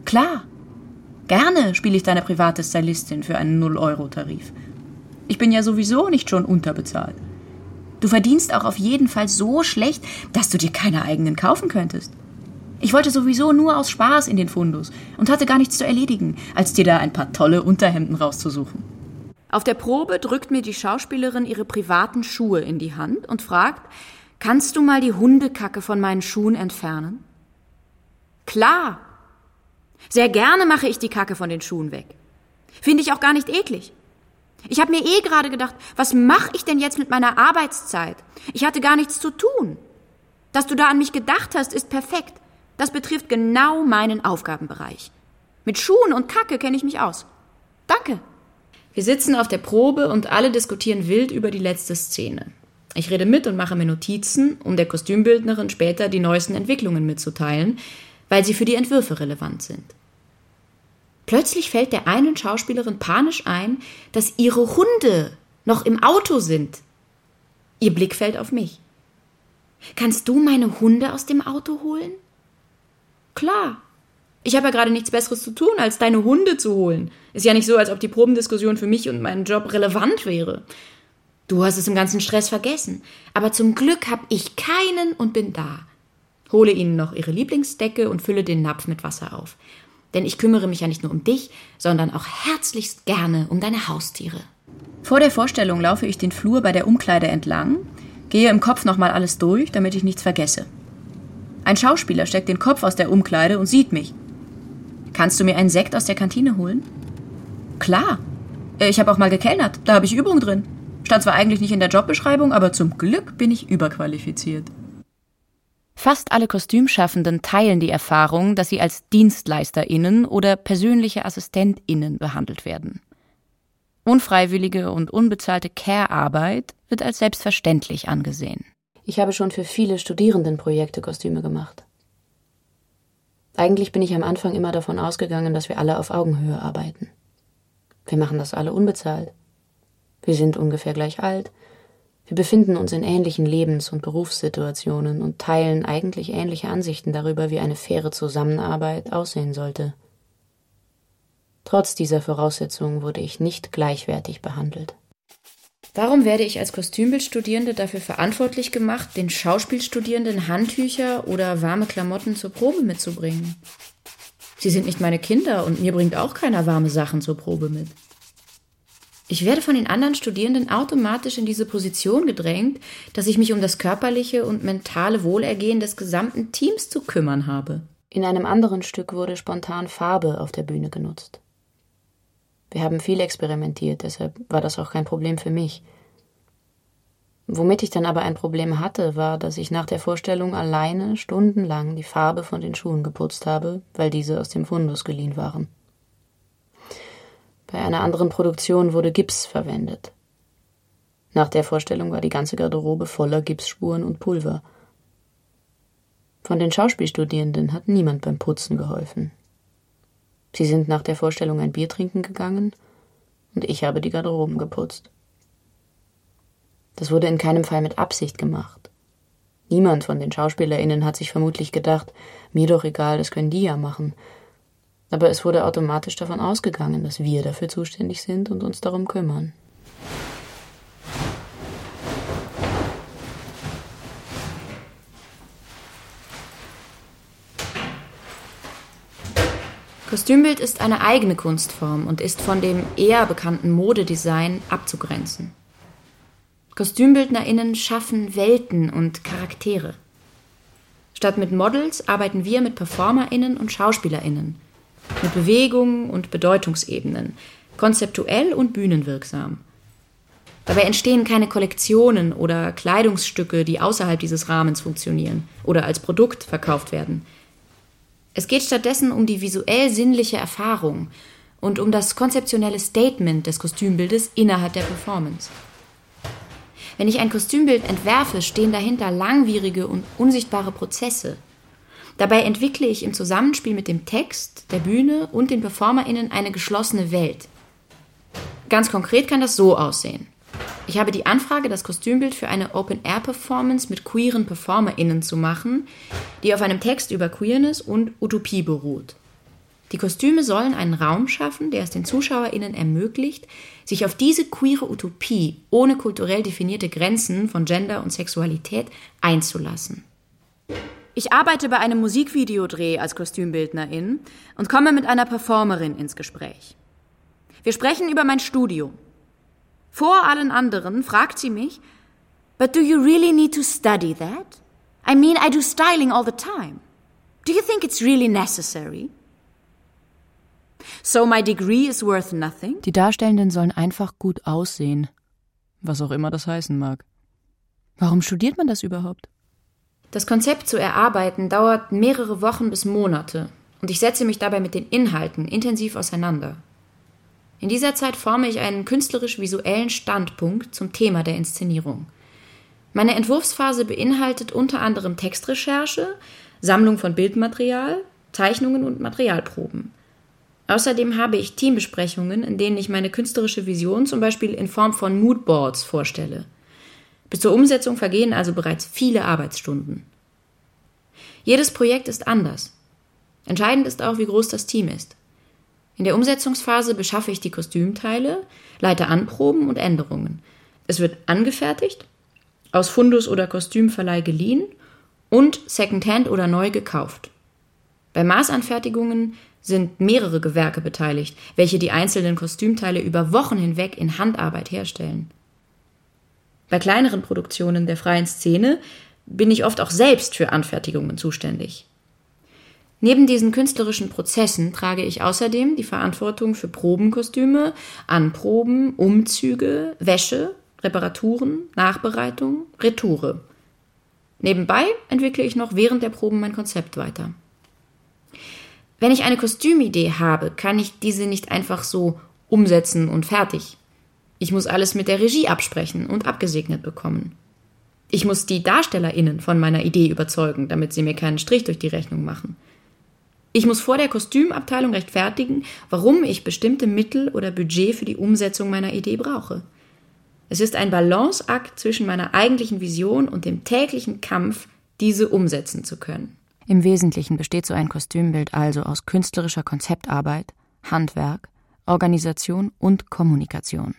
Klar. Gerne spiele ich deine private Stylistin für einen 0-Euro-Tarif. Ich bin ja sowieso nicht schon unterbezahlt. Du verdienst auch auf jeden Fall so schlecht, dass du dir keine eigenen kaufen könntest. Ich wollte sowieso nur aus Spaß in den Fundus und hatte gar nichts zu erledigen, als dir da ein paar tolle Unterhemden rauszusuchen. Auf der Probe drückt mir die Schauspielerin ihre privaten Schuhe in die Hand und fragt, kannst du mal die Hundekacke von meinen Schuhen entfernen? Klar. Sehr gerne mache ich die Kacke von den Schuhen weg. Finde ich auch gar nicht eklig. Ich habe mir eh gerade gedacht, was mache ich denn jetzt mit meiner Arbeitszeit? Ich hatte gar nichts zu tun. Dass du da an mich gedacht hast, ist perfekt. Das betrifft genau meinen Aufgabenbereich. Mit Schuhen und Kacke kenne ich mich aus. Danke. Wir sitzen auf der Probe und alle diskutieren wild über die letzte Szene. Ich rede mit und mache mir Notizen, um der Kostümbildnerin später die neuesten Entwicklungen mitzuteilen, weil sie für die Entwürfe relevant sind. Plötzlich fällt der einen Schauspielerin panisch ein, dass ihre Hunde noch im Auto sind. Ihr Blick fällt auf mich. Kannst du meine Hunde aus dem Auto holen? Klar. Ich habe ja gerade nichts Besseres zu tun, als deine Hunde zu holen. Ist ja nicht so, als ob die Probendiskussion für mich und meinen Job relevant wäre. Du hast es im ganzen Stress vergessen. Aber zum Glück habe ich keinen und bin da. Hole ihnen noch ihre Lieblingsdecke und fülle den Napf mit Wasser auf. Denn ich kümmere mich ja nicht nur um dich, sondern auch herzlichst gerne um deine Haustiere. Vor der Vorstellung laufe ich den Flur bei der Umkleide entlang, gehe im Kopf nochmal alles durch, damit ich nichts vergesse. Ein Schauspieler steckt den Kopf aus der Umkleide und sieht mich. Kannst du mir einen Sekt aus der Kantine holen? Klar. Ich habe auch mal gekellnert. Da habe ich Übung drin. Stand zwar eigentlich nicht in der Jobbeschreibung, aber zum Glück bin ich überqualifiziert. Fast alle Kostümschaffenden teilen die Erfahrung, dass sie als DienstleisterInnen oder persönliche AssistentInnen behandelt werden. Unfreiwillige und unbezahlte Care-Arbeit wird als selbstverständlich angesehen. Ich habe schon für viele Studierendenprojekte Kostüme gemacht. Eigentlich bin ich am Anfang immer davon ausgegangen, dass wir alle auf Augenhöhe arbeiten. Wir machen das alle unbezahlt. Wir sind ungefähr gleich alt. Wir befinden uns in ähnlichen Lebens- und Berufssituationen und teilen eigentlich ähnliche Ansichten darüber, wie eine faire Zusammenarbeit aussehen sollte. Trotz dieser Voraussetzungen wurde ich nicht gleichwertig behandelt. Warum werde ich als Kostümbildstudierende dafür verantwortlich gemacht, den Schauspielstudierenden Handtücher oder warme Klamotten zur Probe mitzubringen? Sie sind nicht meine Kinder und mir bringt auch keiner warme Sachen zur Probe mit. Ich werde von den anderen Studierenden automatisch in diese Position gedrängt, dass ich mich um das körperliche und mentale Wohlergehen des gesamten Teams zu kümmern habe. In einem anderen Stück wurde spontan Farbe auf der Bühne genutzt. Wir haben viel experimentiert, deshalb war das auch kein Problem für mich. Womit ich dann aber ein Problem hatte, war, dass ich nach der Vorstellung alleine stundenlang die Farbe von den Schuhen geputzt habe, weil diese aus dem Fundus geliehen waren. Bei einer anderen Produktion wurde Gips verwendet. Nach der Vorstellung war die ganze Garderobe voller Gipsspuren und Pulver. Von den Schauspielstudierenden hat niemand beim Putzen geholfen. Sie sind nach der Vorstellung ein Bier trinken gegangen und ich habe die Garderoben geputzt. Das wurde in keinem Fall mit Absicht gemacht. Niemand von den SchauspielerInnen hat sich vermutlich gedacht, mir doch egal, das können die ja machen. Aber es wurde automatisch davon ausgegangen, dass wir dafür zuständig sind und uns darum kümmern. Kostümbild ist eine eigene Kunstform und ist von dem eher bekannten Modedesign abzugrenzen. KostümbildnerInnen schaffen Welten und Charaktere. Statt mit Models arbeiten wir mit PerformerInnen und SchauspielerInnen, mit Bewegungen und Bedeutungsebenen, konzeptuell und bühnenwirksam. Dabei entstehen keine Kollektionen oder Kleidungsstücke, die außerhalb dieses Rahmens funktionieren oder als Produkt verkauft werden. Es geht stattdessen um die visuell-sinnliche Erfahrung und um das konzeptionelle Statement des Kostümbildes innerhalb der Performance. Wenn ich ein Kostümbild entwerfe, stehen dahinter langwierige und unsichtbare Prozesse. Dabei entwickle ich im Zusammenspiel mit dem Text, der Bühne und den PerformerInnen eine geschlossene Welt. Ganz konkret kann das so aussehen. Ich habe die Anfrage, das Kostümbild für eine Open-Air-Performance mit queeren PerformerInnen zu machen, die auf einem Text über Queerness und Utopie beruht. Die Kostüme sollen einen Raum schaffen, der es den ZuschauerInnen ermöglicht, sich auf diese queere Utopie ohne kulturell definierte Grenzen von Gender und Sexualität einzulassen. Ich arbeite bei einem Musikvideodreh als Kostümbildnerin und komme mit einer Performerin ins Gespräch. Wir sprechen über mein Studium. Vor allen anderen fragt sie mich, But do you really need to study that? I mean, I do styling all the time. Do you think it's really necessary? So my degree is worth nothing? Die Darstellenden sollen einfach gut aussehen. Was auch immer das heißen mag. Warum studiert man das überhaupt? Das Konzept zu erarbeiten dauert mehrere Wochen bis Monate und ich setze mich dabei mit den Inhalten intensiv auseinander. In dieser Zeit forme ich einen künstlerisch-visuellen Standpunkt zum Thema der Inszenierung. Meine Entwurfsphase beinhaltet unter anderem Textrecherche, Sammlung von Bildmaterial, Zeichnungen und Materialproben. Außerdem habe ich Teambesprechungen, in denen ich meine künstlerische Vision zum Beispiel in Form von Moodboards vorstelle. Bis zur Umsetzung vergehen also bereits viele Arbeitsstunden. Jedes Projekt ist anders. Entscheidend ist auch, wie groß das Team ist. In der Umsetzungsphase beschaffe ich die Kostümteile, leite Anproben und Änderungen. Es wird angefertigt, aus Fundus oder Kostümverleih geliehen und secondhand oder neu gekauft. Bei Maßanfertigungen sind mehrere Gewerke beteiligt, welche die einzelnen Kostümteile über Wochen hinweg in Handarbeit herstellen. Bei kleineren Produktionen der freien Szene bin ich oft auch selbst für Anfertigungen zuständig. Neben diesen künstlerischen Prozessen trage ich außerdem die Verantwortung für Probenkostüme, Anproben, Umzüge, Wäsche, Reparaturen, Nachbereitung, Retoure. Nebenbei entwickle ich noch während der Proben mein Konzept weiter. Wenn ich eine Kostümidee habe, kann ich diese nicht einfach so umsetzen und fertig. Ich muss alles mit der Regie absprechen und abgesegnet bekommen. Ich muss die DarstellerInnen von meiner Idee überzeugen, damit sie mir keinen Strich durch die Rechnung machen. Ich muss vor der Kostümabteilung rechtfertigen, warum ich bestimmte Mittel oder Budget für die Umsetzung meiner Idee brauche. Es ist ein Balanceakt zwischen meiner eigentlichen Vision und dem täglichen Kampf, diese umsetzen zu können. Im Wesentlichen besteht so ein Kostümbild also aus künstlerischer Konzeptarbeit, Handwerk, Organisation und Kommunikation.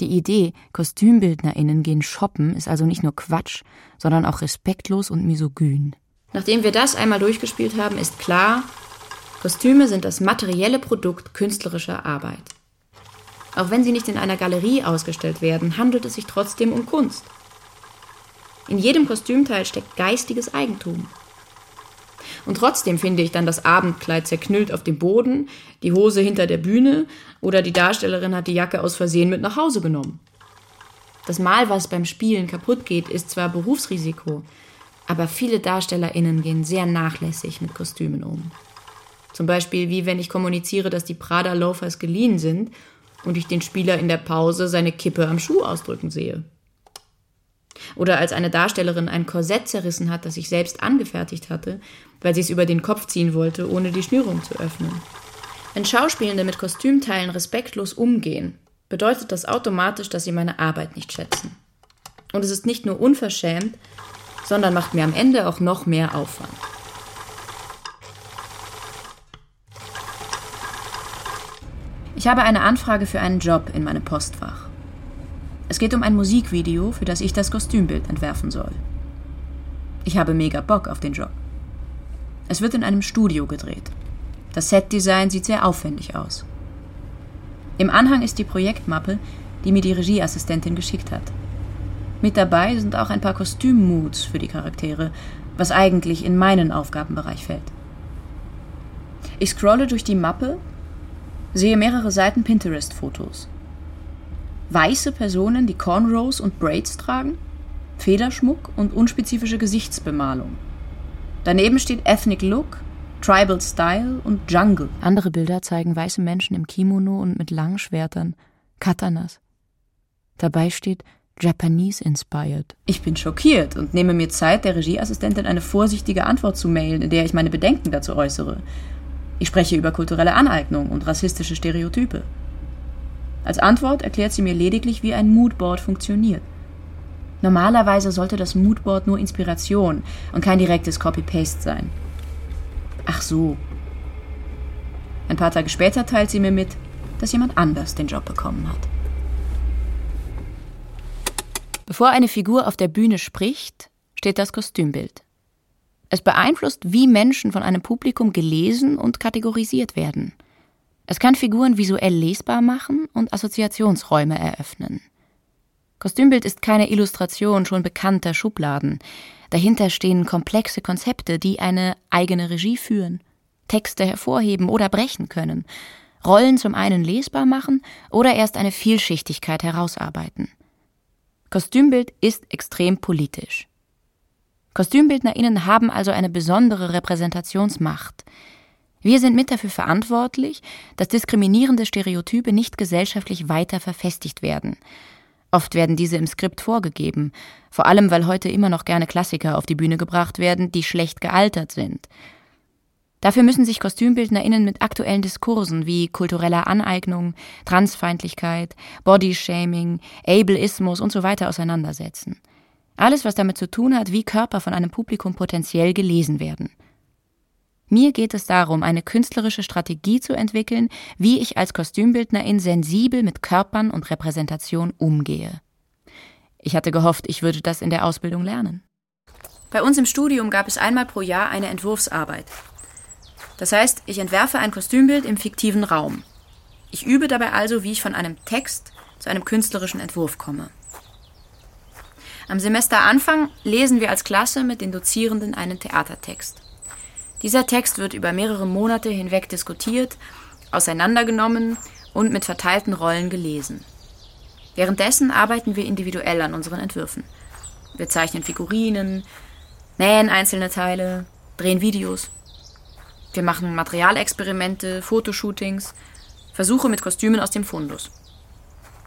Die Idee, KostümbildnerInnen gehen shoppen, ist also nicht nur Quatsch, sondern auch respektlos und misogyn. Nachdem wir das einmal durchgespielt haben, ist klar, Kostüme sind das materielle Produkt künstlerischer Arbeit. Auch wenn sie nicht in einer Galerie ausgestellt werden, handelt es sich trotzdem um Kunst. In jedem Kostümteil steckt geistiges Eigentum. Und trotzdem finde ich dann das Abendkleid zerknüllt auf dem Boden, die Hose hinter der Bühne oder die Darstellerin hat die Jacke aus Versehen mit nach Hause genommen. Das Mal, was beim Spielen kaputt geht, ist zwar Berufsrisiko, aber viele DarstellerInnen gehen sehr nachlässig mit Kostümen um. Zum Beispiel wie wenn ich kommuniziere, dass die Prada Loafers geliehen sind und ich den Spieler in der Pause seine Kippe am Schuh ausdrücken sehe. Oder als eine Darstellerin ein Korsett zerrissen hat, das ich selbst angefertigt hatte, weil sie es über den Kopf ziehen wollte, ohne die Schnürung zu öffnen. Wenn Schauspielende mit Kostümteilen respektlos umgehen, bedeutet das automatisch, dass sie meine Arbeit nicht schätzen. Und es ist nicht nur unverschämt, sondern macht mir am Ende auch noch mehr Aufwand. Ich habe eine Anfrage für einen Job in meinem Postfach. Es geht um ein Musikvideo, für das ich das Kostümbild entwerfen soll. Ich habe mega Bock auf den Job. Es wird in einem Studio gedreht. Das Setdesign sieht sehr aufwendig aus. Im Anhang ist die Projektmappe, die mir die Regieassistentin geschickt hat. Mit dabei sind auch ein paar Kostümmoods für die Charaktere, was eigentlich in meinen Aufgabenbereich fällt. Ich scrolle durch die Mappe, sehe mehrere Seiten Pinterest-Fotos weiße Personen, die Cornrows und Braids tragen, Federschmuck und unspezifische Gesichtsbemalung. Daneben steht Ethnic Look, Tribal Style und Jungle. Andere Bilder zeigen weiße Menschen im Kimono und mit Langschwertern, Katanas. Dabei steht Japanese inspired. Ich bin schockiert und nehme mir Zeit, der Regieassistentin eine vorsichtige Antwort zu mailen, in der ich meine Bedenken dazu äußere. Ich spreche über kulturelle Aneignung und rassistische Stereotype. Als Antwort erklärt sie mir lediglich, wie ein Moodboard funktioniert. Normalerweise sollte das Moodboard nur Inspiration und kein direktes Copy-Paste sein. Ach so. Ein paar Tage später teilt sie mir mit, dass jemand anders den Job bekommen hat. Bevor eine Figur auf der Bühne spricht, steht das Kostümbild. Es beeinflusst, wie Menschen von einem Publikum gelesen und kategorisiert werden – es kann Figuren visuell lesbar machen und Assoziationsräume eröffnen. Kostümbild ist keine Illustration schon bekannter Schubladen. Dahinter stehen komplexe Konzepte, die eine eigene Regie führen, Texte hervorheben oder brechen können, Rollen zum einen lesbar machen oder erst eine Vielschichtigkeit herausarbeiten. Kostümbild ist extrem politisch. KostümbildnerInnen haben also eine besondere Repräsentationsmacht. Wir sind mit dafür verantwortlich, dass diskriminierende Stereotype nicht gesellschaftlich weiter verfestigt werden. Oft werden diese im Skript vorgegeben, vor allem weil heute immer noch gerne Klassiker auf die Bühne gebracht werden, die schlecht gealtert sind. Dafür müssen sich KostümbildnerInnen mit aktuellen Diskursen wie kultureller Aneignung, Transfeindlichkeit, Bodyshaming, Ableismus und so weiter auseinandersetzen. Alles, was damit zu tun hat, wie Körper von einem Publikum potenziell gelesen werden. Mir geht es darum, eine künstlerische Strategie zu entwickeln, wie ich als Kostümbildnerin sensibel mit Körpern und Repräsentation umgehe. Ich hatte gehofft, ich würde das in der Ausbildung lernen. Bei uns im Studium gab es einmal pro Jahr eine Entwurfsarbeit. Das heißt, ich entwerfe ein Kostümbild im fiktiven Raum. Ich übe dabei also, wie ich von einem Text zu einem künstlerischen Entwurf komme. Am Semesteranfang lesen wir als Klasse mit den Dozierenden einen Theatertext. Dieser Text wird über mehrere Monate hinweg diskutiert, auseinandergenommen und mit verteilten Rollen gelesen. Währenddessen arbeiten wir individuell an unseren Entwürfen. Wir zeichnen Figurinen, nähen einzelne Teile, drehen Videos. Wir machen Materialexperimente, Fotoshootings, Versuche mit Kostümen aus dem Fundus.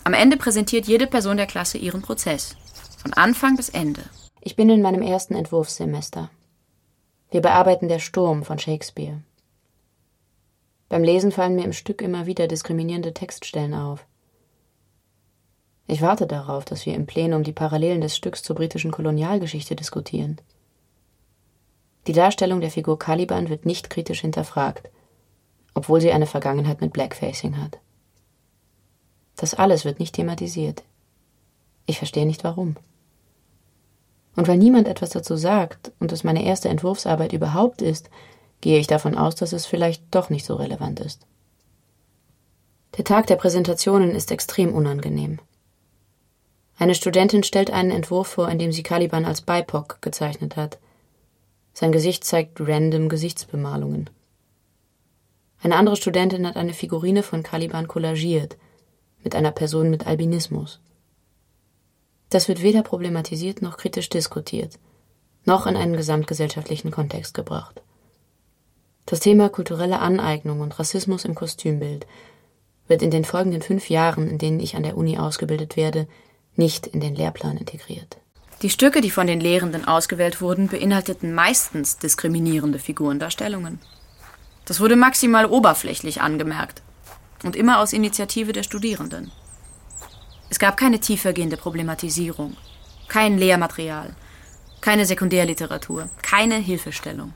Am Ende präsentiert jede Person der Klasse ihren Prozess, von Anfang bis Ende. Ich bin in meinem ersten Entwurfssemester. Wir bearbeiten Der Sturm von Shakespeare. Beim Lesen fallen mir im Stück immer wieder diskriminierende Textstellen auf. Ich warte darauf, dass wir im Plenum die Parallelen des Stücks zur britischen Kolonialgeschichte diskutieren. Die Darstellung der Figur Caliban wird nicht kritisch hinterfragt, obwohl sie eine Vergangenheit mit Blackfacing hat. Das alles wird nicht thematisiert. Ich verstehe nicht warum. Und weil niemand etwas dazu sagt und es meine erste Entwurfsarbeit überhaupt ist, gehe ich davon aus, dass es vielleicht doch nicht so relevant ist. Der Tag der Präsentationen ist extrem unangenehm. Eine Studentin stellt einen Entwurf vor, in dem sie Caliban als BIPOC gezeichnet hat. Sein Gesicht zeigt random Gesichtsbemalungen. Eine andere Studentin hat eine Figurine von Caliban kollagiert, mit einer Person mit Albinismus. Das wird weder problematisiert noch kritisch diskutiert, noch in einen gesamtgesellschaftlichen Kontext gebracht. Das Thema kulturelle Aneignung und Rassismus im Kostümbild wird in den folgenden fünf Jahren, in denen ich an der Uni ausgebildet werde, nicht in den Lehrplan integriert. Die Stücke, die von den Lehrenden ausgewählt wurden, beinhalteten meistens diskriminierende Figurendarstellungen. Das wurde maximal oberflächlich angemerkt und immer aus Initiative der Studierenden. Es gab keine tiefergehende Problematisierung, kein Lehrmaterial, keine Sekundärliteratur, keine Hilfestellung.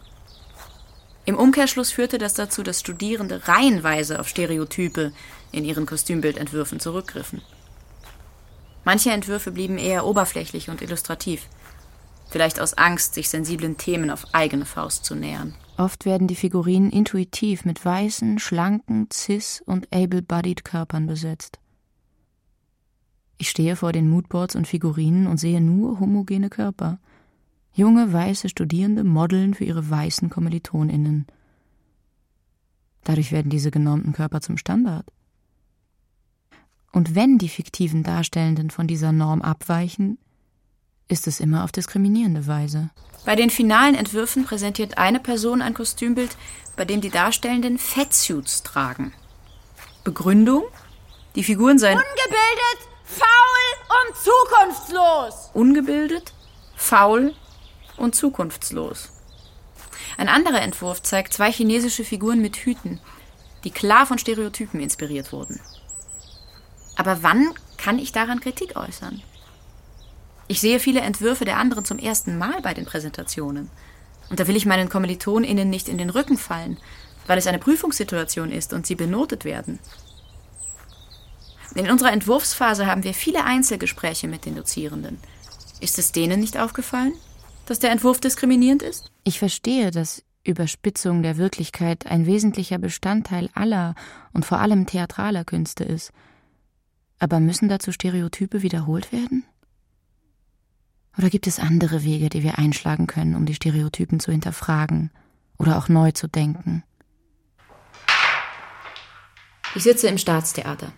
Im Umkehrschluss führte das dazu, dass Studierende reihenweise auf Stereotype in ihren Kostümbildentwürfen zurückgriffen. Manche Entwürfe blieben eher oberflächlich und illustrativ, vielleicht aus Angst, sich sensiblen Themen auf eigene Faust zu nähern. Oft werden die Figurinen intuitiv mit weißen, schlanken, cis- und able-bodied Körpern besetzt. Ich stehe vor den Moodboards und Figurinen und sehe nur homogene Körper. Junge, weiße Studierende modeln für ihre weißen KommilitonInnen. Dadurch werden diese genormten Körper zum Standard. Und wenn die fiktiven Darstellenden von dieser Norm abweichen, ist es immer auf diskriminierende Weise. Bei den finalen Entwürfen präsentiert eine Person ein Kostümbild, bei dem die Darstellenden Fettsuits tragen. Begründung? Die Figuren seien ungebildet, faul und zukunftslos. Ungebildet, faul und zukunftslos. Ein anderer Entwurf zeigt zwei chinesische Figuren mit Hüten, die klar von Stereotypen inspiriert wurden. Aber wann kann ich daran Kritik äußern? Ich sehe viele Entwürfe der anderen zum ersten Mal bei den Präsentationen. Und da will ich meinen KommilitonInnen nicht in den Rücken fallen, weil es eine Prüfungssituation ist und sie benotet werden. In unserer Entwurfsphase haben wir viele Einzelgespräche mit den Dozierenden. Ist es denen nicht aufgefallen? dass der Entwurf diskriminierend ist? Ich verstehe, dass Überspitzung der Wirklichkeit ein wesentlicher Bestandteil aller und vor allem theatraler Künste ist. Aber müssen dazu Stereotype wiederholt werden? Oder gibt es andere Wege, die wir einschlagen können, um die Stereotypen zu hinterfragen oder auch neu zu denken? Ich sitze im Staatstheater.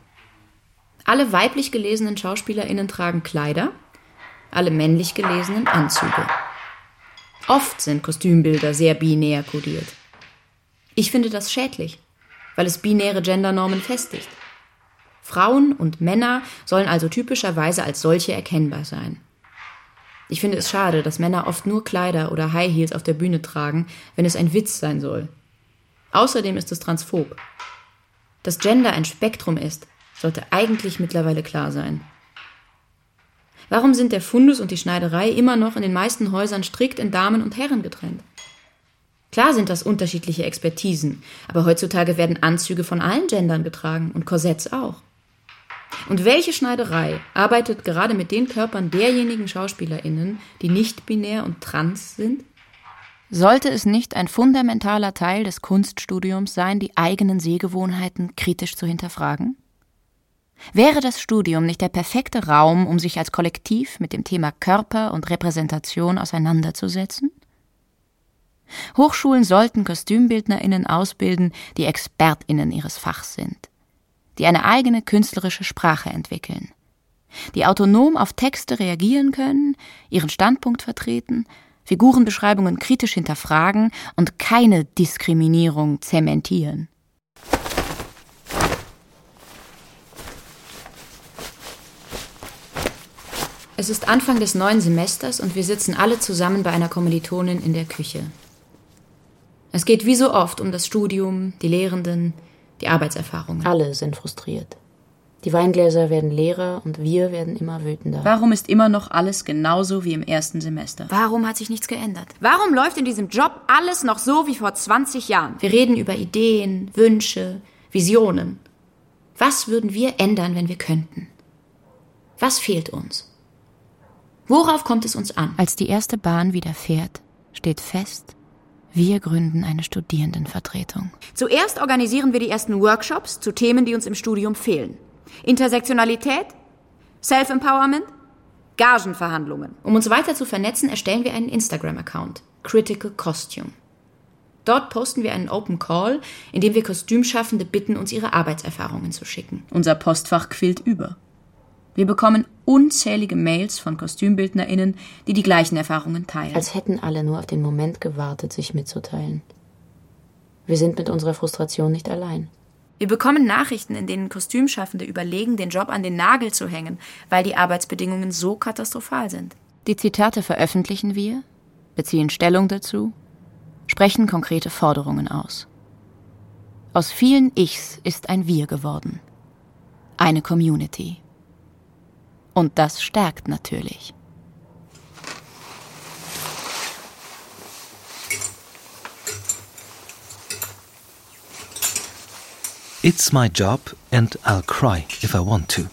Alle weiblich gelesenen Schauspielerinnen tragen Kleider, alle männlich gelesenen Anzüge. Oft sind Kostümbilder sehr binär kodiert. Ich finde das schädlich, weil es binäre Gendernormen festigt. Frauen und Männer sollen also typischerweise als solche erkennbar sein. Ich finde es schade, dass Männer oft nur Kleider oder High Heels auf der Bühne tragen, wenn es ein Witz sein soll. Außerdem ist es transphob. Dass Gender ein Spektrum ist, sollte eigentlich mittlerweile klar sein. Warum sind der Fundus und die Schneiderei immer noch in den meisten Häusern strikt in Damen und Herren getrennt? Klar sind das unterschiedliche Expertisen, aber heutzutage werden Anzüge von allen Gendern getragen und Korsetts auch. Und welche Schneiderei arbeitet gerade mit den Körpern derjenigen SchauspielerInnen, die nicht binär und trans sind? Sollte es nicht ein fundamentaler Teil des Kunststudiums sein, die eigenen Sehgewohnheiten kritisch zu hinterfragen? Wäre das Studium nicht der perfekte Raum, um sich als Kollektiv mit dem Thema Körper und Repräsentation auseinanderzusetzen? Hochschulen sollten Kostümbildnerinnen ausbilden, die Expertinnen ihres Fachs sind, die eine eigene künstlerische Sprache entwickeln, die autonom auf Texte reagieren können, ihren Standpunkt vertreten, Figurenbeschreibungen kritisch hinterfragen und keine Diskriminierung zementieren. Es ist Anfang des neuen Semesters und wir sitzen alle zusammen bei einer Kommilitonin in der Küche. Es geht wie so oft um das Studium, die Lehrenden, die Arbeitserfahrungen. Alle sind frustriert. Die Weingläser werden leerer und wir werden immer wütender. Warum ist immer noch alles genauso wie im ersten Semester? Warum hat sich nichts geändert? Warum läuft in diesem Job alles noch so wie vor 20 Jahren? Wir reden über Ideen, Wünsche, Visionen. Was würden wir ändern, wenn wir könnten? Was fehlt uns? Worauf kommt es uns an? Als die erste Bahn wieder fährt, steht fest, wir gründen eine Studierendenvertretung. Zuerst organisieren wir die ersten Workshops zu Themen, die uns im Studium fehlen. Intersektionalität, Self-Empowerment, Gagenverhandlungen. Um uns weiter zu vernetzen, erstellen wir einen Instagram-Account, Critical Costume. Dort posten wir einen Open Call, in dem wir Kostümschaffende bitten, uns ihre Arbeitserfahrungen zu schicken. Unser Postfach quillt über. Wir bekommen unzählige Mails von KostümbildnerInnen, die die gleichen Erfahrungen teilen. Als hätten alle nur auf den Moment gewartet, sich mitzuteilen. Wir sind mit unserer Frustration nicht allein. Wir bekommen Nachrichten, in denen Kostümschaffende überlegen, den Job an den Nagel zu hängen, weil die Arbeitsbedingungen so katastrophal sind. Die Zitate veröffentlichen wir, beziehen Stellung dazu, sprechen konkrete Forderungen aus. Aus vielen Ichs ist ein Wir geworden. Eine Community. Und das stärkt natürlich. It's my job and I'll cry if I want to.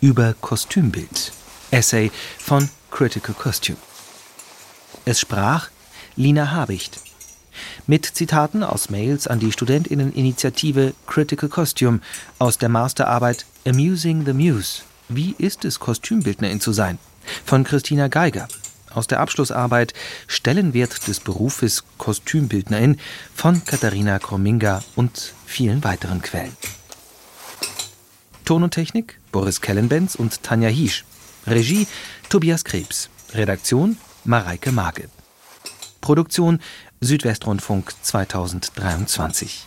Über Kostümbild. Essay von Critical Costume. Es sprach Lina Habicht. Mit Zitaten aus Mails an die Studentinneninitiative Critical Costume aus der Masterarbeit Amusing the Muse. Wie ist es, Kostümbildnerin zu sein? Von Christina Geiger. Aus der Abschlussarbeit Stellenwert des Berufes Kostümbildnerin von Katharina Krominga und vielen weiteren Quellen. Ton und Technik Boris Kellenbenz und Tanja Hiesch. Regie Tobias Krebs. Redaktion Mareike Marke. Produktion Südwestrundfunk 2023.